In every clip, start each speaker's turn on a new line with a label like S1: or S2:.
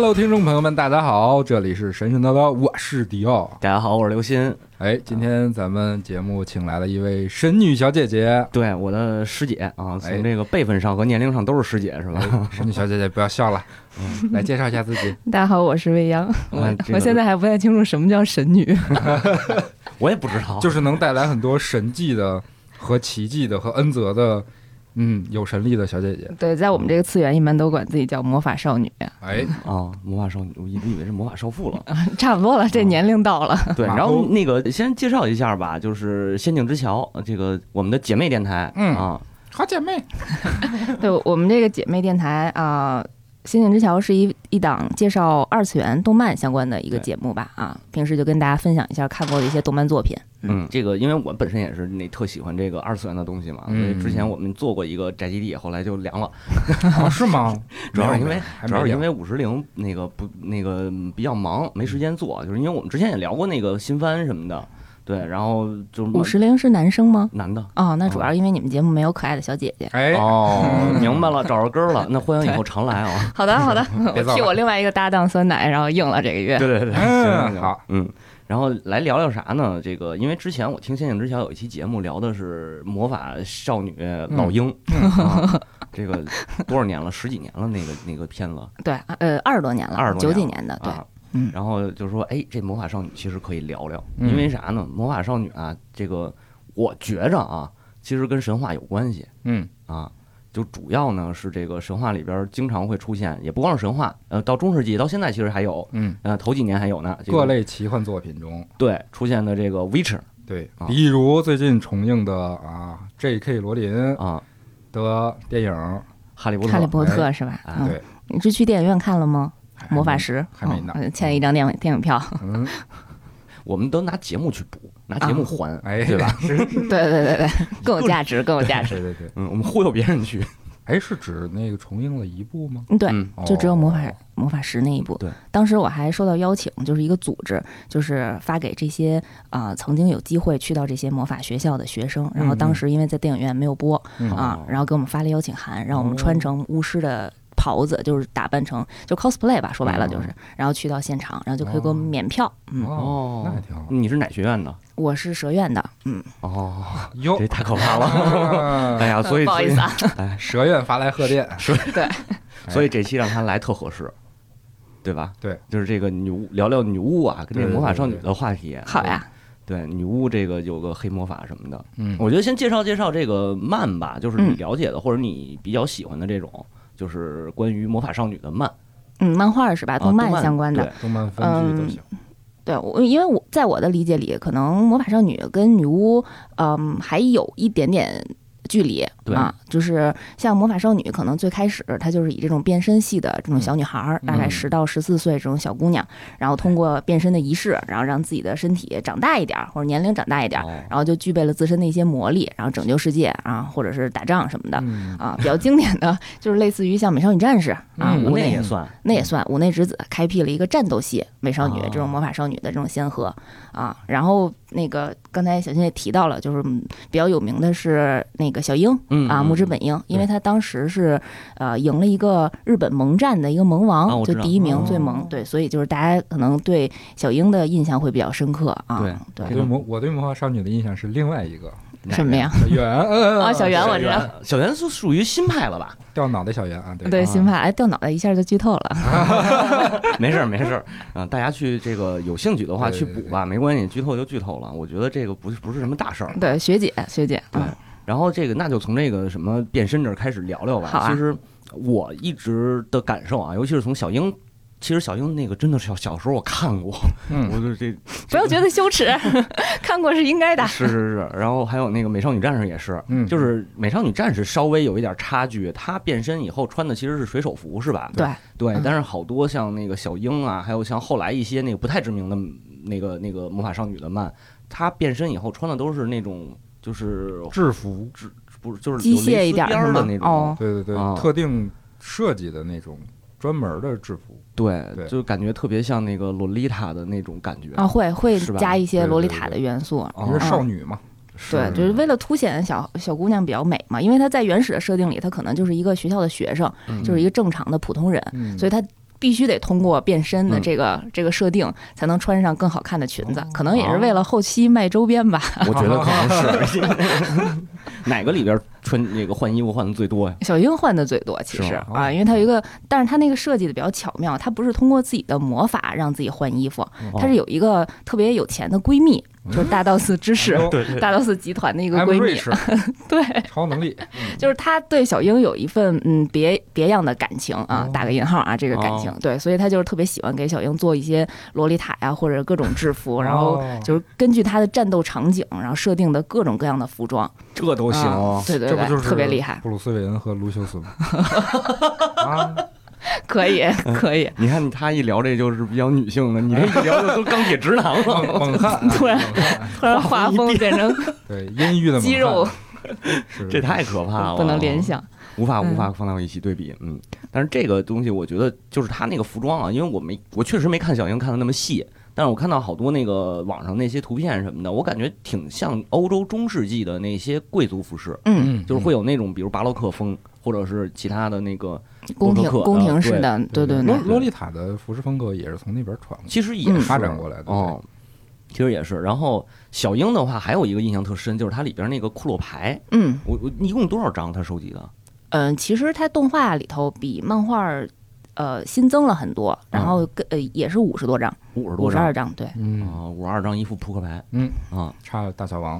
S1: Hello，听众朋友们，大家好，这里是神神叨叨，我是迪奥。
S2: 大家好，我是刘鑫。
S1: 哎，今天咱们节目请来了一位神女小姐姐，
S2: 对，我的师姐啊，从这个辈分上和年龄上都是师姐，是吧？
S1: 神女小姐姐，不要笑了，嗯，来介绍一下自己。
S3: 大家好，我是未央。
S2: 我
S3: 我现在还不太清楚什么叫神女。
S2: 我也不知道，
S1: 就是能带来很多神迹的和奇迹的和恩泽的。嗯，有神力的小姐姐。
S3: 对，在我们这个次元，一般都管自己叫魔法少女。
S1: 哎，
S2: 啊，魔法少女，我一直以为是魔法少妇了。
S3: 差不多了，这年龄到了。
S2: 对，然后那个先介绍一下吧，就是《仙境之桥》这个我们的姐妹电台。
S1: 嗯
S2: 啊，
S1: 好姐妹。
S3: 对我们这个姐妹电台啊。《仙境之桥》是一一档介绍二次元动漫相关的一个节目吧？啊，平时就跟大家分享一下看过的一些动漫作品。
S2: 嗯，这个因为我本身也是那特喜欢这个二次元的东西嘛，所以之前我们做过一个宅基地，后来就凉了。
S1: 是吗？
S2: 主要是因为主要是因为五十铃那个不那个比较忙，没时间做。就是因为我们之前也聊过那个新番什么的。对，然后就
S3: 五十铃是男生吗？
S2: 男的
S3: 哦，那主要因为你们节目没有可爱的小姐姐。
S1: 哎
S2: 哦，明白了，找着根儿了。那欢迎以后常来啊。
S3: 好的，好的，替我另外一个搭档酸奶，然后应了这个月。
S2: 对对对，
S1: 嗯，好，
S2: 嗯，然后来聊聊啥呢？这个，因为之前我听《仙境之桥》有一期节目聊的是魔法少女老鹰，这个多少年了？十几年了，那个那个片子。
S3: 对，呃，二十多年了，
S2: 二十多
S3: 九几年的，对。
S2: 嗯，然后就说，哎，这魔法少女其实可以聊聊，因为啥呢？魔法少女啊，这个我觉着啊，其实跟神话有关系。
S1: 嗯
S2: 啊，就主要呢是这个神话里边经常会出现，也不光是神话，呃，到中世纪到现在其实还有，
S1: 嗯
S2: 呃，头几年还有呢。
S1: 各类奇幻作品中，
S2: 对出现的这个 Witcher，
S1: 对，比如最近重映的啊，J.K. 罗琳
S2: 啊
S1: 的电影《
S2: 哈利波特》，
S3: 哈利波特是吧？
S1: 对，
S3: 你是去电影院看了吗？魔法石
S1: 还没呢，
S3: 欠一张电电影票。
S1: 嗯，
S2: 我们都拿节目去补，拿节目还，
S1: 哎，
S2: 对吧？
S3: 对对对对，更有价值，更有价值。
S1: 对对对，
S2: 嗯，我们忽悠别人去。
S1: 哎，是指那个重映了一部吗？
S3: 对，就只有魔法魔法石那一部。
S2: 对，
S3: 当时我还收到邀请，就是一个组织，就是发给这些啊曾经有机会去到这些魔法学校的学生。然后当时因为在电影院没有播啊，然后给我们发了邀请函，让我们穿成巫师的。袍子就是打扮成就 cosplay 吧，说白了就是，然后去到现场，然后就可以给我们免票。嗯
S1: 哦，那还挺好。
S2: 你是哪学院的？
S3: 我是蛇院的。嗯
S2: 哦，
S1: 哟，
S2: 这太可怕了。哎呀，所以
S3: 不好意思啊，
S2: 哎，
S1: 蛇院发来贺电，
S2: 是，
S3: 对，
S2: 所以这期让他来特合适，对吧？
S1: 对，
S2: 就是这个女巫聊聊女巫啊，跟这个魔法少女的话题。
S3: 好呀，
S2: 对，女巫这个有个黑魔法什么的。
S1: 嗯，
S2: 我觉得先介绍介绍这个漫吧，就是你了解的或者你比较喜欢的这种。就是关于魔法少女的漫，
S3: 嗯，漫画是吧？动漫相关的，
S1: 动漫分剧都行。
S3: 对，我因为我在我的理解里，可能魔法少女跟女巫，嗯，还有一点点。距离啊，就是像魔法少女，可能最开始她就是以这种变身系的这种小女孩儿，大概十到十四岁这种小姑娘，然后通过变身的仪式，然后让自己的身体长大一点或者年龄长大一点，然后就具备了自身的一些魔力，然后拯救世界啊，或者是打仗什么的啊。比较经典的就是类似于像美少女战士啊，
S2: 五内也算，
S3: 那也算五内之子开辟了一个战斗系美少女这种魔法少女的这种先河啊。然后那个刚才小新也提到了，就是比较有名的是那个。小樱啊，木之本樱，因为他当时是呃赢了一个日本萌战的一个萌王，就第一名
S1: 哦
S3: 最萌，对，所以就是大家可能对小樱的印象会比较深刻啊。
S2: 对
S3: 对
S1: 我对魔我对魔法少女的印象是另外一个
S3: 什么呀？
S1: 小圆，嗯
S3: 啊小圆我知道
S2: 小小圆是属于新派了吧？
S1: 掉脑袋小圆啊，对
S3: 对，
S2: 啊
S3: 新派哎掉脑袋一下就剧透了，
S2: 没事儿没事儿嗯，大家去这个有兴趣的话去补吧，没关系，剧透就剧透了。我觉得这个不是不是什么大事儿。
S3: 对，学姐学姐，
S2: 对
S3: 嗯，
S2: 然后这个那就从这个什么变身这儿开始聊聊吧。其实我一直的感受啊，尤其是从小樱，其实小樱那个真的是小小时候我看过，
S1: 嗯
S2: 我就这
S3: 不要觉得羞耻，看过是应该的。
S2: 是是是，然后还有那个美少女战士也是，
S1: 嗯
S2: 就是美少女战士稍微有一点差距，她变身以后穿的其实是水手服是吧？
S3: 对，
S2: 对
S3: 嗯，
S2: 但是好多像那个小樱啊，还有像后来一些那个不太知名的那个那个魔法少女的漫，她变身以后穿的都是那种就是
S1: 制服制，
S2: 不是就是
S3: 机械一点
S2: 的那种，
S3: 哦
S1: 对对对
S2: 啊，
S1: 特定设计的那种专门的制服，
S2: 对，
S1: 对。
S2: 就感觉特别像那个洛丽塔的那种感觉
S3: 啊，会会加一些洛丽塔的元素，
S2: 哦。
S1: 因为少女嘛，
S3: 对，就是为了凸显小小姑娘比较美嘛，因为她在原始的设定里，她可能就是一个学校的学生，
S2: 嗯。
S3: 就是一个正常的普通人，
S1: 嗯，
S3: 所以她必须得通过变身的
S2: 嗯。
S3: 这个、这个设定，才能穿上更好看的裙子
S1: 哦，
S3: 可能也是为了后期卖周边吧。
S2: 我觉得可能是。哪个里边穿那个换衣服换的最多呀？
S3: 小樱换的最多，其实。啊，因为她有一个，但是她那个设计的比较巧妙，她不是通过自己的魔法让自己换衣服，
S2: 哦。
S3: 她是有一个特别有钱的闺蜜，就是大道寺知识。大道寺集团的一个闺蜜，对，
S1: 超能力，
S3: 就是他对小樱有一份嗯别别样的感情啊
S1: 哦，
S3: 打个引号啊，这个感情，
S2: 哦
S3: 对，所以他就是特别喜欢给小樱做一些洛丽塔呀或者各种制服，然后
S1: 哦
S3: 就是根据他的战斗场景，然后设定的各种各样的服装，
S2: 这都行
S3: 啊对对对，特别厉害，
S1: 布鲁斯韦恩和卢修斯？啊，
S3: 可以可以，
S2: 你看他一聊这就是比较女性的，你这 一聊就都钢铁直男了。
S1: 猛汉，啊
S3: 突然突然画风变成
S1: 对阴郁的
S3: 肌肉，
S2: 这太可怕了，
S3: 不能联想，
S2: 无法
S3: 嗯
S2: 无法放到一起对比，嗯，但是这个东西我觉得就是他那个服装啊，因为我没我确实没看小樱看的那么细，但是我看到好多那个网上那些图片什么的，我感觉挺像欧洲中世纪的那些贵族服饰，
S3: 嗯，
S1: 嗯，
S2: 就是会有那种比如巴洛克风，或者是其他的那个，
S3: 宫廷宫廷式的，对对对，
S1: 洛洛丽塔的服饰风格也是从那边传过来，
S2: 其实也是。
S3: 嗯。
S1: 发展过来的。
S2: 哦。其实也是，然后小樱的话还有一个印象特深，就是它里边那个库洛牌，
S3: 嗯。
S2: 我我一共多少张他收集的？
S3: 嗯，其实它动画里头比漫画呃新增了很多，然后跟呃也是五十多张，
S2: 五十多张。
S3: 五十二张，对，
S1: 嗯，
S2: 啊，五十二张一副扑克牌，
S1: 嗯。
S2: 啊，
S1: 差大小王，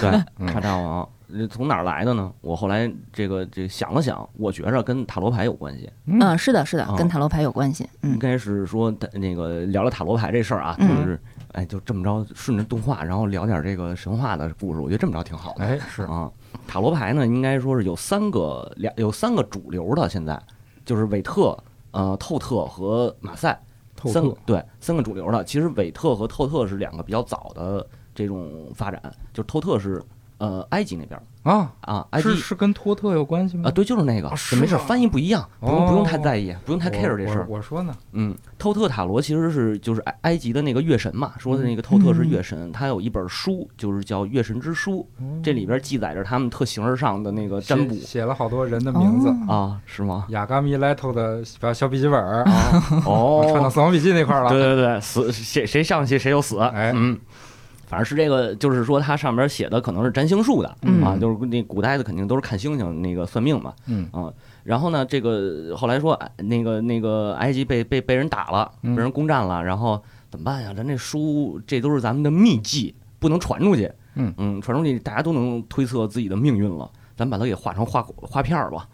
S2: 对，
S1: 嗯。
S2: 叉叉王，呃从哪儿来的呢？我后来这个这个想了想，我觉着跟塔罗牌有关系。
S1: 嗯
S3: 嗯，是的，是的
S2: 哦，
S3: 跟塔罗牌有关系，
S2: 应
S3: 嗯
S2: 该是说那个聊聊塔罗牌这事儿啊，就
S3: 嗯
S2: 是哎就这么着顺着动画，然后聊点这个神话的故事，我觉得这么着挺好的。
S1: 哎是，
S2: 啊，塔罗牌呢，应该说是有三个两有三个主流的，现在就是韦特、呃透特和马赛
S1: 透
S2: 三个对三个主流的。其实韦特和透特是两个比较早的这种发展，就是透特是呃埃及那边
S1: 啊，
S2: 啊，埃及
S1: 是是跟托特有关系吗？
S2: 啊，对，就是那个，没事，翻译不一样，不用不用太
S1: 哦
S2: 在意，不用太 care 这事儿。
S1: 我我说呢，
S2: 嗯，透特塔罗其实是就是埃埃及的那个月神嘛，说的那个透特是月神，他有一本书就是叫《月神之书》，这里边记载着他们特形而上的那个占卜。
S1: 写写了好多人的名字，
S3: 哦。
S2: 啊，是吗？
S1: 雅嘎米莱头的小小笔记本啊，
S2: 哦，
S1: 传到《死亡笔记》那块了。
S2: 对对对，死谁谁上去谁就死，
S1: 哎。
S2: 嗯。反正是这个，就是说它上面写的可能是占星术的、
S3: 嗯。
S2: 啊，就是那古代的肯定都是看星星那个算命嘛，
S1: 嗯。
S2: 啊，然后呢，这个后来说哎那个那个埃及被被被人打了，被
S1: 嗯
S2: 人攻占了，然后怎么办呀？咱这书这都是咱们的秘籍，不能传出去，
S1: 嗯。
S2: 嗯，传出去大家都能推测自己的命运了，咱把它给画成画画片儿吧，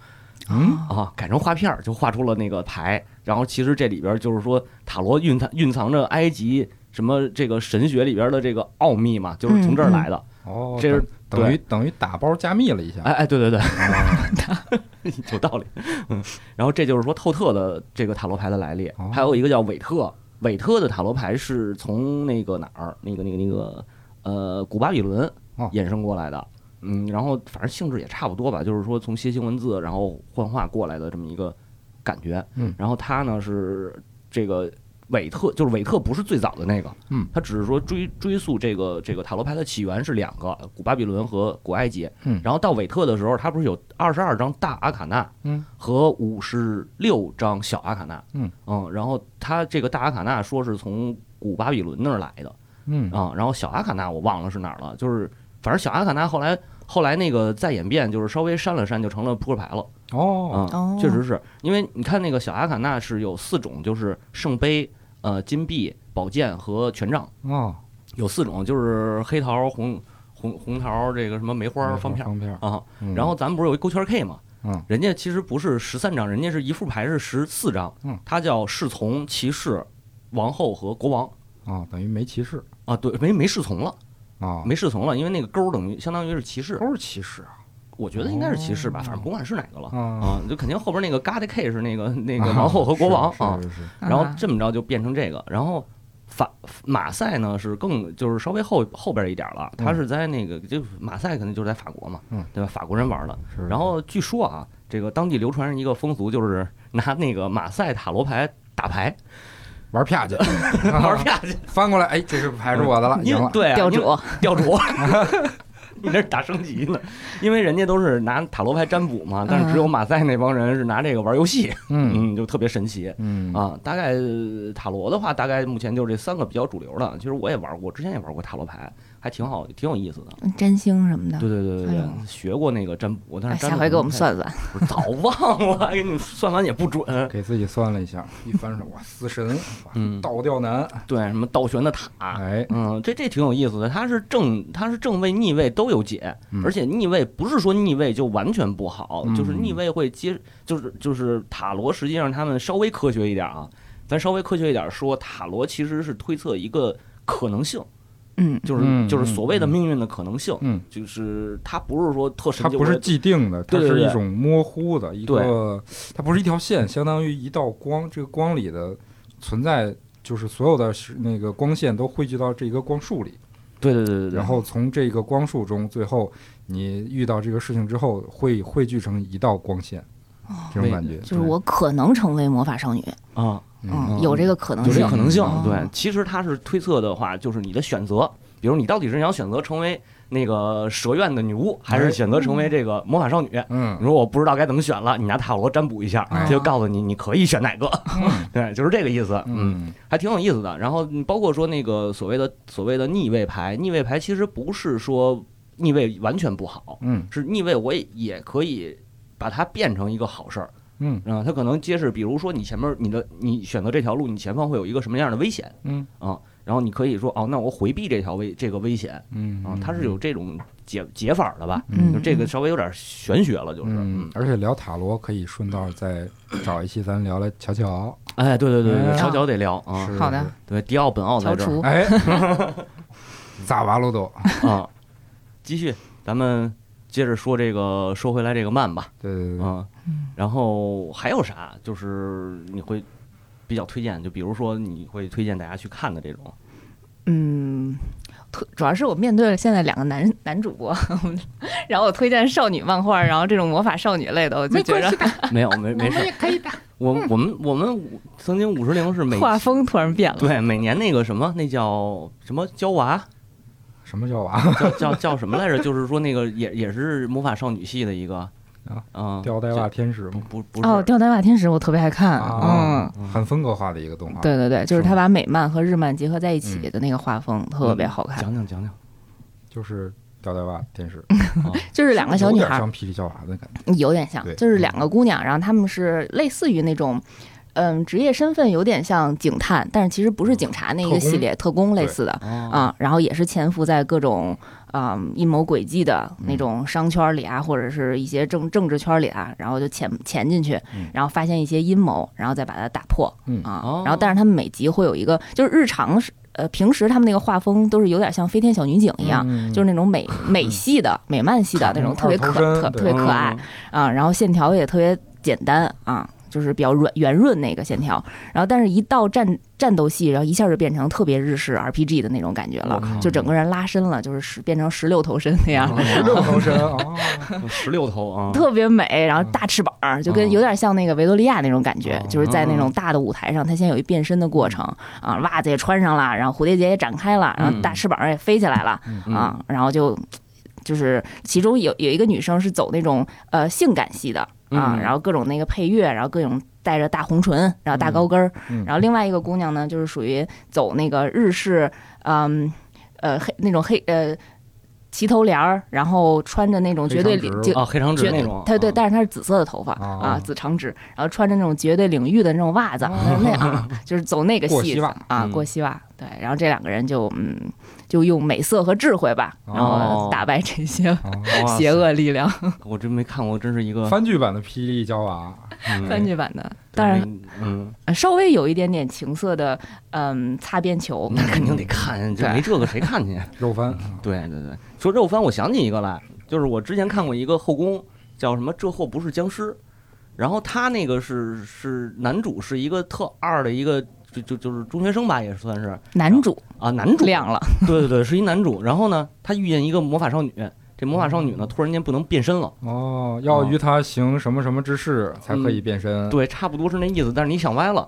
S1: 嗯？
S2: 啊，改成画片儿就画出了那个牌。然后其实这里边就是说塔罗蕴藏蕴藏着埃及什么这个神学里边的这个奥秘嘛，就是从这儿来的。
S1: 哦，
S2: 这是
S1: 等等于等于打包加密了一下。
S2: 哎哎，对对对，
S1: 哦
S2: 有道理。嗯，然后这就是说透特的这个塔罗牌的来历
S1: 哦，
S2: 还有一个叫韦特，韦特的塔罗牌是从那个哪儿，那个那个那个呃古巴比伦
S1: 哦
S2: 衍生过来的。嗯，然后反正性质也差不多吧，就是说从楔形文字然后幻化过来的这么一个感觉。
S1: 嗯
S2: 然后它呢是这个韦特就是韦特不是最早的那个，
S1: 嗯，
S2: 他只是说追追溯这个这个塔罗牌的起源是两个，古巴比伦和古埃及，
S1: 嗯。
S2: 然后到韦特的时候，他不是有二十二张大阿卡纳，
S1: 嗯，
S2: 和五十六张小阿卡纳，
S1: 嗯。
S2: 然后他这个大阿卡纳说是从古巴比伦那儿来的
S1: 嗯。
S2: 啊，然后小阿卡纳我忘了是哪儿了，就是反正小阿卡纳后来后来那个再演变，就是稍微删了删就成了扑克牌了。
S1: 哦
S2: 确实是因为你看那个小阿卡纳是有四种，就是圣杯、呃金币、宝剑和权杖，
S1: 哦，
S2: 有四种，就是黑桃、红红红桃这个什么梅花方片儿
S1: 方片，
S2: 啊。
S1: 嗯
S2: 然后咱们不是有一勾圈 K 吗？
S1: 嗯
S2: 人家其实不是十三张，人家是一副牌是十四张
S1: 嗯，
S2: 它叫侍从、骑士、王后和国王
S1: 啊，等于没骑士
S2: 啊。对，没没侍从了，
S1: 啊，
S2: 没侍从了，因为那个勾等于相当于是骑士，
S1: 都是骑士啊
S2: 我觉得应该是骑士吧，
S1: 哦
S2: 反正不管是哪个了
S1: 啊
S2: 啊，就肯定后边那个 God K 是那个 那个王后和国王啊。
S1: 是是是是
S2: 然后这么着就变成这个，然后法马赛呢是更就是稍微后后边一点了，他是在那个就马赛肯定就是在法国嘛，
S1: 嗯，
S2: 对吧？法国人玩的。然后据说啊，这个当地流传一个风俗，就是拿那个马赛塔罗牌打牌
S1: 玩啪去，
S2: 玩啪去，
S1: 翻过来，哎，这是牌是我的了，赢了，
S2: 对啊
S3: 调
S2: 因为
S3: 主，
S2: 吊主。你那是打升级呢，因为人家都是拿塔罗牌占卜嘛，但是只有马赛那帮人是拿这个玩游戏，
S1: 嗯
S2: 嗯，就特别神奇。
S1: 嗯
S2: 啊，大概呃塔罗的话，大概目前就这三个比较主流的。其实我也玩过，之前也玩过塔罗牌，还挺好，挺有意思的。
S3: 占星什么的。
S2: 对对对对对
S3: 哎，
S2: 学过那个占卜，但
S3: 哎
S2: 是
S3: 下回给我们，算算。
S2: 不是早 忘了，给你算完也不准。
S1: 给自己算了一下，一翻手哇，死神，
S2: 嗯
S1: 倒吊男，
S2: 对，什么倒悬的塔，
S1: 哎，
S2: 嗯，这这挺有意思的。它是正，它是正位逆位都有解，
S1: 嗯
S2: 而且逆位不是说逆位就完全不好，
S1: 嗯
S2: 就是逆位会接，就是就是塔罗，实际上他们稍微科学一点啊，咱稍微科学一点说，塔罗其实是推测一个可能性，
S3: 嗯，
S2: 就是
S1: 嗯
S2: 就是所谓的
S1: 嗯。
S2: 命运的可能性，
S1: 嗯，
S2: 就是它不是说特神奇，
S1: 它不是既定的，它是一种模糊的一个，它不是一条线，相当于一道光，这个光里的存在就是所有的那个光线都汇聚到这一个光束里，
S2: 对对对对对，
S1: 然后从这个光束中，最后你遇到这个事情之后，会汇聚成一道光线，这种感觉，
S3: 就是我可能成为魔法少女，
S2: 啊，
S3: 有这个可能
S2: 有
S3: 性，
S2: 这个可能性
S3: 哦，
S2: 对，其实他是推测的话，就是你的选择，比如你到底是想选择成为那个蛇院的女巫，还是选择成为这个魔法少女？
S1: 嗯
S2: 你说我不知道该怎么选了，你拿塔罗占卜一下，就告诉你你可以选哪个，对，就是这个意思，嗯，
S1: 嗯
S2: 还挺有意思的。然后嗯包括说那个所谓的所谓的逆位牌，逆位牌其实不是说逆位完全不好，
S1: 嗯
S2: 是逆位我也也可以把它变成一个好事儿。
S1: 嗯
S2: 啊，它可能揭示，比如说你前面你的你选择这条路，你前方会有一个什么样的危险
S1: 嗯
S2: 啊？然后你可以说哦，那我回避这条危这个危险
S1: 嗯
S2: 啊，它是有这种解解法的吧？
S3: 嗯
S2: 就这个稍微有点玄学了，就是
S1: 嗯，而且聊塔罗可以顺道再找一期咱聊聊乔乔，
S2: 哎，对对对对，
S1: 哎
S2: 悄悄得聊啊，
S3: 好的，
S2: 对，迪奥本奥在这儿，
S1: 哎 咋完了都，
S2: 啊，继续，咱们接着说这个，说回来这个慢吧，
S1: 对对对，
S2: 啊，然后还有啥？就是你会比较推荐，就比如说你会推荐大家去看的这种，
S3: 嗯，推主要是我面对了现在两个男男主播，然后我推荐少女漫画，然后这种魔法少女类的，我就觉得
S2: 没有，没没事，
S1: 可以的，
S2: 我我们我们曾经五十铃是每
S3: 画风突然变了。
S2: 对每年那个什么那叫什么娇娃
S1: 什么叫娃？
S2: 叫叫叫什么来着？就是说那个也也是魔法少女系的一个
S1: 啊
S2: 嗯
S1: 吊带袜天使吗？
S2: 不不是
S3: 哦，吊带袜天使我特别爱看，
S1: 啊
S3: 嗯，，
S1: 很风格化的一个动画，
S3: 对对对，就是他把美漫和日漫结合在一起
S1: 嗯
S3: 的那个画风特别好看，
S2: 讲讲讲讲
S1: 就是吊带袜天使，
S2: 啊
S3: 就是两个小女
S1: 有点
S3: 孩，
S1: 像霹雳娇娃的感觉，
S3: 有点像，就是两个姑娘，然后她们是类似于那种。嗯，职业身份有点像警探，但是其实不是警察那
S1: 一
S3: 个系列，特工类似的
S2: 啊
S3: 啊。然后也是潜伏在各种啊、阴谋诡计的那种商圈里啊，或者是一些政政治圈里啊，然后就潜潜进去
S1: 嗯，
S3: 然后发现一些阴谋，然后再把它打破
S1: 嗯。
S3: 然后但是他们每集会有一个，就是日常是呃平时他们那个画风都是有点像飞天小女警一样，
S1: 嗯
S3: 就是那种美 美系的、美漫系的那种特别可特特别可爱啊，然后线条也特别简单啊，就是比较软圆润那个线条。然后，但是一到战战斗戏，然后一下就变成特别日式 RPG 的那种感觉了，就整个人拉伸了，就是十变成十六头身那样，
S1: 十六头身啊，
S2: 十六头啊，
S3: 特别美。然后大翅膀，就跟有点像那个维多利亚那种感觉，就是在那种大的舞台上，他先有一变身的过程啊，袜子也穿上了，然后蝴蝶结也展开了，然后大翅膀也飞起来了啊，然后就。就是其中有有一个女生是走那种呃性感系的啊，然后各种那个配乐，然后各种带着大红唇，然后大高跟儿，然后另外一个姑娘呢，就是属于走那个日式，嗯呃黑那种黑呃齐头帘儿，然后穿着那种绝对领就
S2: 黑长直那种，
S3: 对对，但是她是紫色的头发啊紫长直，然后穿着那种绝对领域的那种袜子，那样就是走那个系啊过膝袜，对，然后这两个人就嗯。就用美色和智慧吧，然后打败这些 邪恶力量。
S2: 我真没看过，真是一个
S1: 番剧版的《霹雳娇娃 》，
S3: 番剧版的，当然，嗯，稍微有一点点情色的，嗯，擦边球，
S2: 那肯定得看，就没这个谁看去？
S1: 肉番，
S2: 对对对，说肉番，我想起一个来，就是我之前看过一个后宫，叫什么？这货不是僵尸，然后他那个是是男主是一个特二的一个。就就就是中学生吧，也算是
S3: 男主
S2: 啊，男主
S3: 亮了，
S2: 对对对，是一男主。然后呢，他遇见一个魔法少女，这魔法少女呢，突然间不能变身了。
S1: 哦，要与他行什么什么之事才可以变身？
S2: 对，差不多是那意思。但是你想歪了。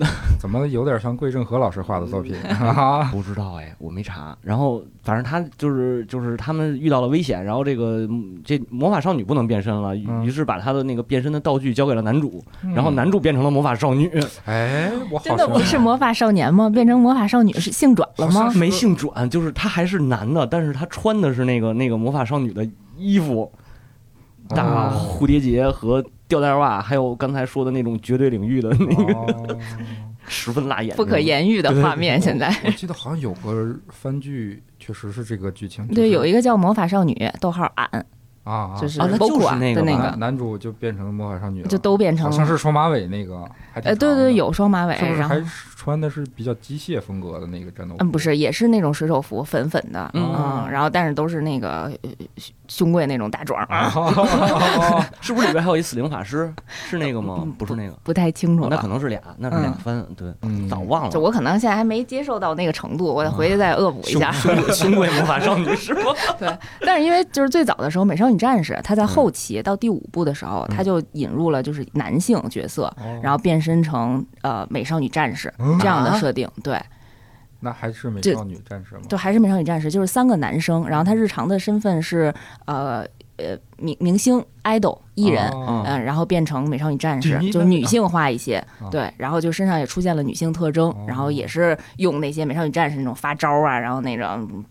S1: 怎么有点像桂正和老师画的作品？
S2: 不知道哎，我没查。然后反正他就是就是他们遇到了危险，然后这个这魔法少女不能变身了，于是把他的那个变身的道具交给了男主，然后男主变成了魔法少女。
S1: 哎，我
S3: 真的不是魔法少年吗？变成魔法少女是性转了吗？
S2: 没性转，就是他还是男的，但是他穿的是那个那个魔法少女的衣服，大蝴蝶结和。吊带袜，还有刚才说的那种绝对领域的那个，十分辣眼，
S3: 不可言喻的画面。现在。
S1: 我记得好像有个番剧，确实是这个剧情。
S3: 对，有一个叫《魔法少女》，逗号俺。
S1: 啊，
S3: 就是
S2: 那就是
S3: 那
S2: 个
S1: 男主就变成魔法少女了，
S3: 就都变成，
S1: 好像是双马尾那个，
S3: 哎，对对，有双马尾，然后
S1: 还穿的是比较机械风格的那个战斗服，
S3: 嗯，不是，也是那种水手服，粉粉的，嗯，然后但是都是那个胸贵那种大壮，
S2: 是不是里边还有一死灵法师？是那个吗？不是那个，
S3: 不太清楚，
S2: 那可能是俩，那是俩番，对，早忘了，
S3: 就我可能现在还没接受到那个程度，我得回去再恶补一下。
S2: 胸贵魔法少女是吗？
S3: 对，但是因为就是最早的时候，美少女战士她在。后期到第五部的时候，她就引入了就是男性角色，然后变身成呃美少女战士这样的设定。对，
S1: 那还是美少女战士吗？
S3: 对还是美少女战士，就是三个男生，然后他日常的身份是呃呃明明星 idol 艺人，嗯，然后变成美少女战士，就女性化一些。对，然后就身上也出现了女性特征，然后也是用那些美少女战士那种发招啊，然后那种。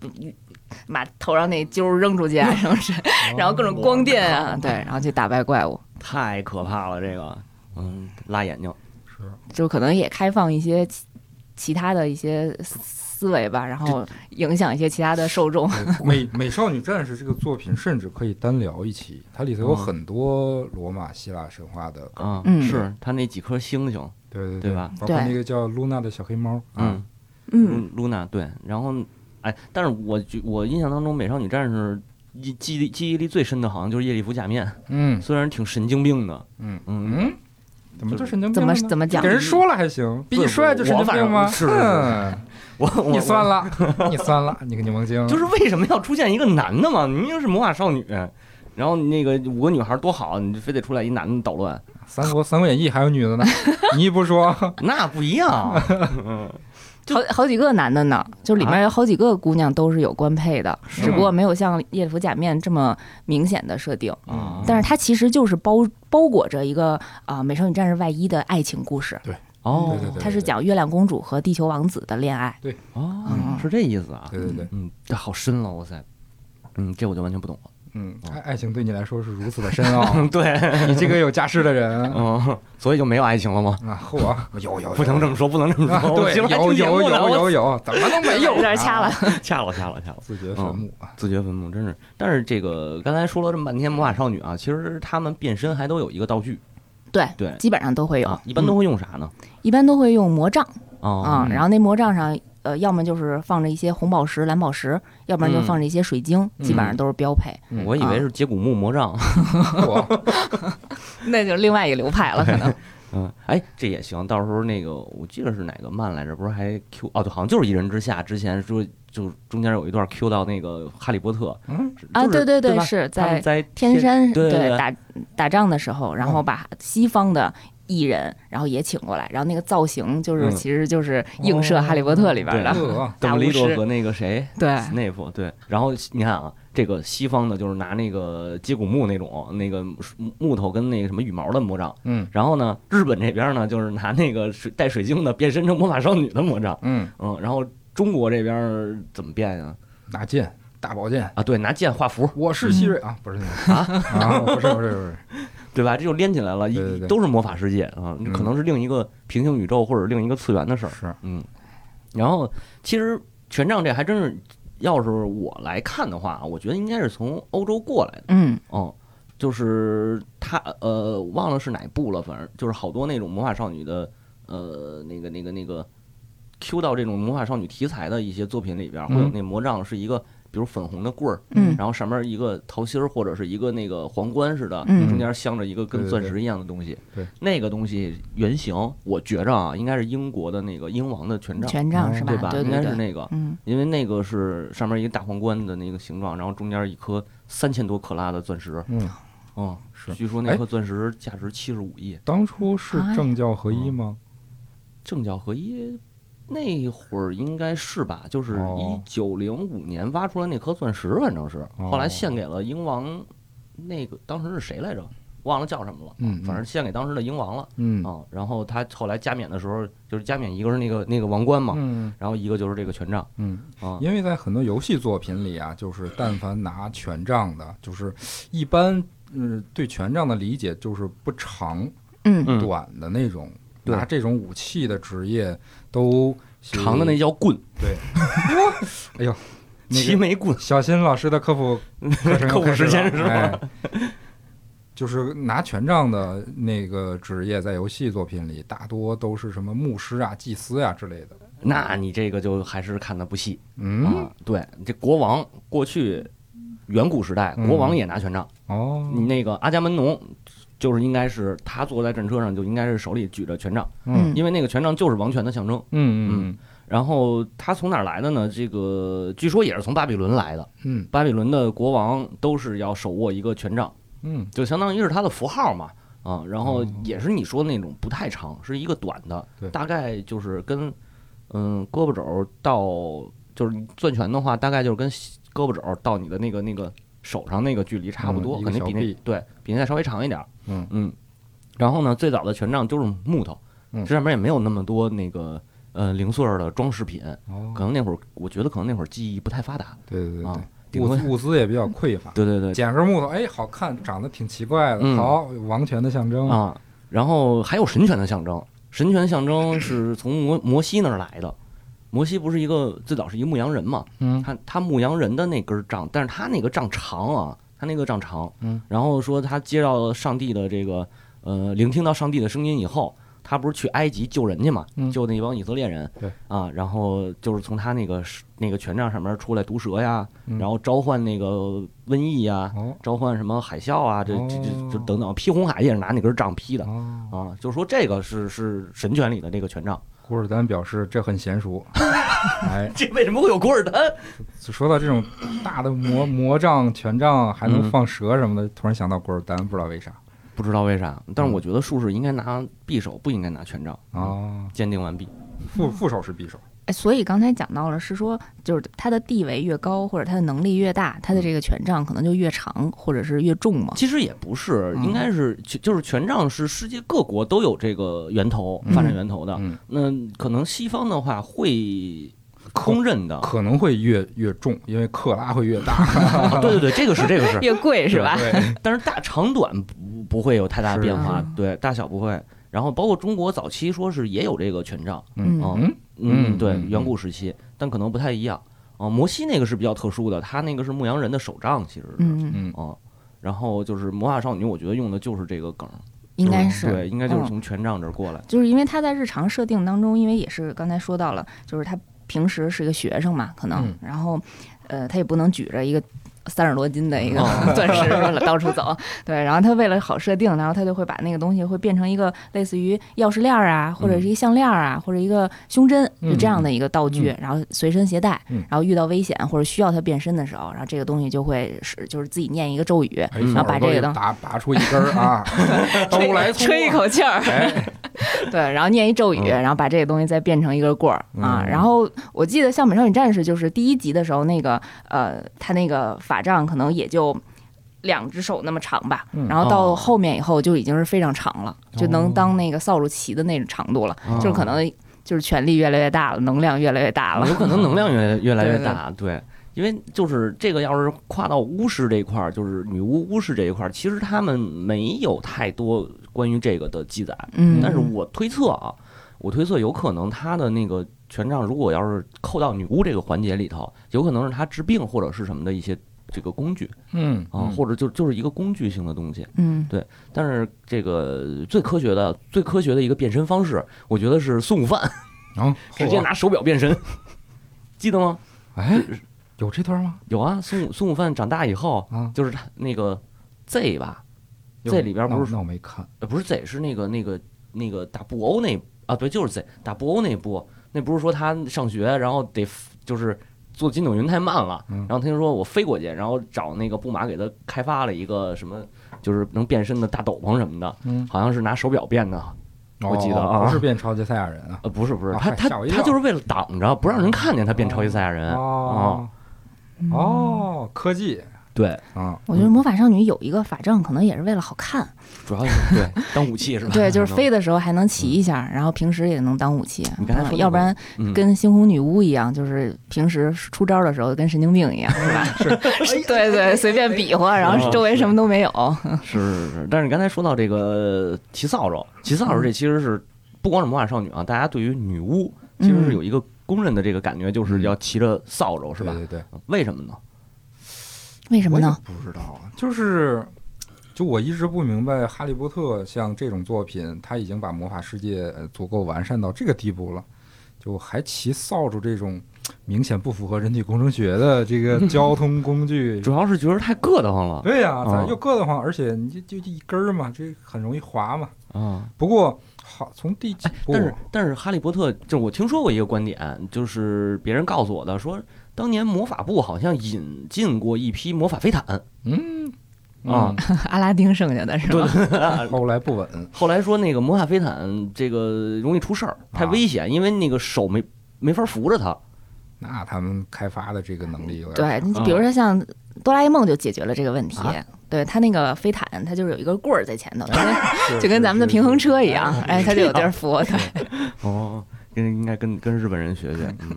S3: 把头上那揪扔出去啊，什么是？然后各种光电啊，对，然后去打败怪物，
S2: 太可怕了，这个，嗯，辣眼睛，
S1: 是，
S3: 就可能也开放一些其其他的一些思维吧，然后影响一些其他的受众。
S1: 美美少女战士这个作品甚至可以单聊一期，它里头有很多罗马希腊神话的，
S2: 嗯，是它那几颗星星，
S1: 对对
S2: 对吧？
S1: 包括那个叫露娜的小黑猫，
S3: 嗯嗯，
S2: 露娜对，然后。哎，但是我觉我印象当中，美少女战士记记忆记忆力最深的，好像就是叶利夫假面。
S1: 嗯，
S2: 虽然挺神经病的。
S1: 嗯嗯，怎么就神经病？
S3: 怎么怎么讲？
S1: 给人说了还行，比你帅就神经病吗？
S2: 是，我
S1: 你算了，你算了，你个柠檬精。
S2: 就是为什么要出现一个男的嘛？明明是魔法少女，然后那个五个女孩多好，你就非得出来一男的捣乱。
S1: 三国《三国演义》还有女的呢，你不说
S2: 那不一样。
S3: 好好几个男的呢，就里面有好几个姑娘都是有官配的，只不过没有像《夜服假面》这么明显的设定。但是它其实就是包包裹着一个啊美少女战士外衣的爱情故事。
S1: 对，
S2: 哦，
S3: 它是讲月亮公主和地球王子的恋爱。
S1: 对，
S2: 哦，是这意思啊。
S1: 对对对，
S2: 嗯，这好深了，哇塞，嗯，这我就完全不懂了。
S1: 嗯，爱爱情对你来说是如此的深奥。
S2: 对
S1: 你这个有家室的人，
S2: 嗯，所以就没有爱情了吗？
S1: 啊，嚯，有有，
S2: 不能这么说，不能这么说。
S1: 对，有有有有有，怎么能没有？
S3: 有掐了，
S2: 掐了，掐了，掐了。
S1: 自掘坟墓啊！
S2: 自掘坟墓，真是。但是这个刚才说了这么半天魔法少女啊，其实他们变身还都有一个道具。
S3: 对
S2: 对，
S3: 基本上都会有。
S2: 一般都会用啥呢？
S3: 一般都会用魔杖
S2: 啊，
S3: 然后那魔杖上。呃，要么就是放着一些红宝石、蓝宝石，要不然就放着一些水晶，基本上都是标配。
S2: 我以为是接骨木魔杖
S3: 那就另外一个流派了，可能。
S2: 嗯，哎，这也行。到时候那个，我记得是哪个漫来着？不是还 Q 哦？对，好像就是《一人之下》。之前说就中间有一段 Q 到那个哈利波特。
S1: 嗯
S3: 啊，对对
S2: 对，
S3: 是
S2: 在
S3: 在
S2: 天
S3: 山
S2: 对
S3: 打打仗的时候，然后把西方的艺人然后也请过来，然后那个造型就是其实就是映射《哈利波特》里边的
S2: 邓布利多和那个谁？
S3: 对。
S2: 内夫对。然后你看啊。这个西方的，就是拿那个接骨木那种那个木头跟那个什么羽毛的魔杖，
S1: 嗯，
S2: 然后呢，日本这边呢，就是拿那个水带水晶的变身成魔法少女的魔杖，
S1: 嗯。
S2: 嗯，然后中国这边怎么变呀？
S1: 拿剑，大宝剑。
S2: 啊，对，拿剑画符，
S1: 我是希瑞啊，不是
S2: 那
S1: 啊？啊，不是不是不是，
S2: 对吧？这就连起来了，一都是魔法世界啊，可能是另一个平行宇宙或者另一个次元的事儿，
S1: 是，
S2: 嗯，然后其实权杖这还真是。要是我来看的话，我觉得应该是从欧洲过来的。
S3: 嗯，
S2: 哦，就是他呃，忘了是哪部了，反正就是好多那种魔法少女的呃，那个那个那个，Q 到这种魔法少女题材的一些作品里边，会有那魔杖是一个。比如粉红的棍儿，
S3: 嗯，
S2: 然后上面一个桃心儿或者是一个那个皇冠似的，
S3: 嗯，
S2: 中间镶着一个跟钻石一样的东西，
S1: 对，
S2: 那个东西原型，我觉着啊，应该是英国的那个英王的权杖，
S3: 权杖是吧？
S2: 对吧？应该是那个，
S3: 嗯，
S2: 因为那个是上面一个大皇冠的那个形状，然后中间一颗三千多克拉的钻石，
S1: 嗯，
S2: 哦，
S1: 是，
S2: 据说那颗钻石价值七十五亿。
S1: 当初是政教合一吗？
S2: 政教合一。那会儿应该是吧，就是一九零五年挖出来那颗钻石，反正是后来献给了英王，那个当时是谁来着？忘了叫什么了。
S1: 嗯，
S2: 反正献给当时的英王了。
S1: 嗯
S2: 啊，然后他后来加冕的时候，就是加冕一个是那个那个王冠嘛，
S1: 嗯，
S2: 然后一个就是这个权杖。
S1: 嗯
S2: 啊，
S1: 因为在很多游戏作品里啊，就是但凡拿权杖的，就是一般嗯对权杖的理解就是不长，
S3: 嗯
S1: 短的那种。拿这种武器的职业都
S2: 长的那叫棍，
S1: 对，哎呦，
S2: 齐眉棍，
S1: 小新老师的科普
S2: 科普时间是
S1: 吧？就是拿权杖的那个职业，在游戏作品里大多都是什么牧师啊、祭司啊之类的。
S2: 那你这个就还是看的不细，
S1: 嗯，
S2: 对，这国王过去远古时代，国王也拿权杖。
S1: 哦，
S2: 你那个阿伽门农。就是应该是他坐在战车上，就应该是手里举着权杖，
S1: 嗯，
S2: 因为那个权杖就是王权的象征，
S1: 嗯
S2: 嗯。然后他从哪儿来的呢？这个据说也是从巴比伦来的，
S1: 嗯，
S2: 巴比伦的国王都是要手握一个权杖，
S1: 嗯，
S2: 就相当于是他的符号嘛，啊，然后也是你说的那种不太长，是一个短的，大概就是跟嗯胳膊肘到就是攥拳的话，大概就是跟胳膊肘到你的那个那个。手上那个距离差不多，肯定比那对比那再稍微长一点。
S1: 嗯
S2: 嗯，然后呢，最早的权杖就是木头，这上面也没有那么多那个呃零碎的装饰品。
S1: 哦，
S2: 可能那会儿我觉得可能那会儿技艺不太发达。
S1: 对对
S2: 对，
S1: 物物资也比较匮乏。
S2: 对对对，
S1: 捡根木头，哎，好看，长得挺奇怪的，好，王权的象征
S2: 啊。然后还有神权的象征，神权象征是从摩摩西那儿来的。摩西不是一个最早是一个牧羊人嘛？
S1: 嗯，
S2: 他他牧羊人的那根杖，但是他那个杖长啊，他那个杖长。
S1: 嗯，
S2: 然后说他接到上帝的这个呃，聆听到上帝的声音以后，他不是去埃及救人去嘛？救那帮以色列人。
S1: 对
S2: 啊，然后就是从他那个那个权杖上面出来毒蛇呀，然后召唤那个瘟疫呀，召唤什么海啸啊，这这这就等等，劈红海也是拿那根杖劈的。啊，就是说这个是是神权里的那个权杖。
S1: 古尔丹表示这很娴熟，哎，
S2: 这为什么会有古尔丹？
S1: 说到这种大的魔魔杖、权杖，还能放蛇什么的，突然想到古尔丹，不知道为啥，
S2: 不知道为啥。但是我觉得术士应该拿匕首，不应该拿权杖
S1: 啊。
S2: 鉴定完毕，
S1: 副副手是匕首。
S3: 哎，所以刚才讲到了，是说就是他的地位越高，或者他的能力越大，他的这个权杖可能就越长，或者是越重嘛。
S2: 其实也不是，应该是就是权杖是世界各国都有这个源头发展源头的。那可能西方的话会公认的，
S1: 可能会越越重，因为克拉会越大。
S2: 对对对，这个是这个是
S3: 越贵是吧？
S2: 但是大长短不不会有太大变化，对大小不会。然后包括中国早期说是也有这个权杖，
S1: 嗯
S2: 嗯嗯，对，远古时期，但可能不太一样。哦，摩西那个是比较特殊的，他那个是牧羊人的手杖，其实是，
S3: 嗯
S1: 嗯
S2: 哦，然后就是魔法少女，我觉得用的就是这个梗，
S3: 应该是
S2: 对，应该就是从权杖这儿过来，
S3: 就是因为他在日常设定当中，因为也是刚才说到了，就是他平时是一个学生嘛，可能，然后呃，他也不能举着一个。三十多斤的一个
S2: 哦。
S3: 钻石到处走，对，然后他为了好设定，然后他就会把那个东西会变成一个类似于钥匙链儿啊，或者是一个项链儿啊，或者一个胸针，
S1: 嗯
S3: 就这样的一个道具，
S1: 嗯。
S3: 然后随身携带，
S1: 嗯。
S3: 然后遇到危险或者需要他变身的时候，然后这个东西就会是就是自己念一个咒语，
S1: 哎，
S2: 嗯
S1: 小耳朵里
S3: 把这个东西
S1: 拔拔出一根儿啊，都来
S3: 吹一口气儿，
S1: 哎，
S3: 对，然后念一咒语，
S2: 嗯。
S3: 然后把这个东西再变成一个棍儿啊。
S1: 嗯。
S3: 然后我记得像《美少女战士》就是第一集的时候，那个呃，他那个法杖可能也就。两只手那么长吧，
S1: 嗯
S3: 然后到
S2: 哦
S3: 后面以后就已经是非常长了，就
S1: 哦
S3: 能当那个扫帚旗的那种长度了，
S2: 哦
S3: 就是可能就是权力越来越大了，能量越来越大了
S2: 有。可能能量越 越来越大，对。因为就是这个，要是跨到巫师这一块儿，就是女巫巫师这一块儿，其实他们没有太多关于这个的记载。
S3: 嗯，
S2: 但是我推测啊，我推测有可能他的那个权杖，如果要是扣到女巫这个环节里头，有可能是他治病或者是什么的一些这个工具
S1: 嗯
S2: 啊，或者就就是一个工具性的东西。
S3: 嗯，对
S2: 但是这个最科学的、最科学的一个变身方式，我觉得是孙悟饭
S1: 啊，
S2: 直接拿手表变身，记得吗？
S1: 哎，有这段吗？
S2: 有啊，孙悟孙悟饭长大以后，
S1: 啊，
S2: 就是他那个 Z 吧，
S1: 有
S2: 这里边不是
S1: 那那我没看，
S2: 呃，不是 Z，是那个那个那个打布欧那啊，对，就是 Z 打布欧那部，那不是说他上学，然后得就是坐筋斗云太慢了，
S1: 嗯。
S2: 然后他就说我飞过去，然后找那个布马给他开发了一个什么，就是能变身的大斗篷什么的，
S1: 嗯，
S2: 好像是拿手表变的，我记得
S1: 不是变超级赛亚人啊，
S2: 呃，不是不是，
S1: 啊
S2: 他他他就是为了挡着不让人看见他变超级赛亚人啊，
S1: 哦。
S3: 嗯。
S1: 哦，科技
S2: 对，
S1: 啊，
S3: 我觉得魔法少女有一个法杖，可能也是为了好看，
S2: 主要是对当武器是吧？
S3: 对，就是飞的时候还能骑一下，然后平时也能当武器
S2: 你刚才
S3: 要不然
S2: 嗯
S3: 跟猩红女巫一样，就是平时出招的时候跟神经病一样，是吧？是，对对，随便比划，然后周围什么都没有。
S2: 是是是，但是你刚才说到这个骑扫帚，骑扫帚这其实是不光是魔法少女啊，大家对于女巫其实是有一个公认的这个感觉，就是要骑着扫帚，是吧？
S1: 对对对，
S2: 为什么呢？
S3: 为什么呢？
S1: 不知道啊，就是。就我一直不明白，《哈利波特》像这种作品，他已经把魔法世界呃足够完善到这个地步了，就还骑扫帚这种明显不符合人体工程学的这个交通工具，
S2: 主要是觉得太硌得慌了
S1: 对呀、
S2: 啊
S1: 咱又硌得慌，而且你就就就一根儿嘛，这很容易滑嘛。
S2: 啊！
S1: 不过好，从第几部
S2: 但是但是哈利波特，就我听说过一个观点，就是别人告诉我的，说当年魔法部好像引进过一批魔法飞毯
S1: 嗯
S2: 啊，
S3: 阿拉丁剩下的是吧？
S1: 对后来不稳，
S2: 后来说那个魔法飞毯这个容易出事儿，太危险，因为那个手没没法扶着它。
S1: 那他们开发的这个能力有点
S3: 对，你比如说像哆啦 A 梦就解决了这个问题
S2: 啊。
S3: 对它那个飞毯，它就是有一个棍儿在前头，
S1: 是
S3: 就跟咱们的平衡车一样，哎，它就有地儿扶。对，
S2: 哦，跟应该跟跟日本人学学。嗯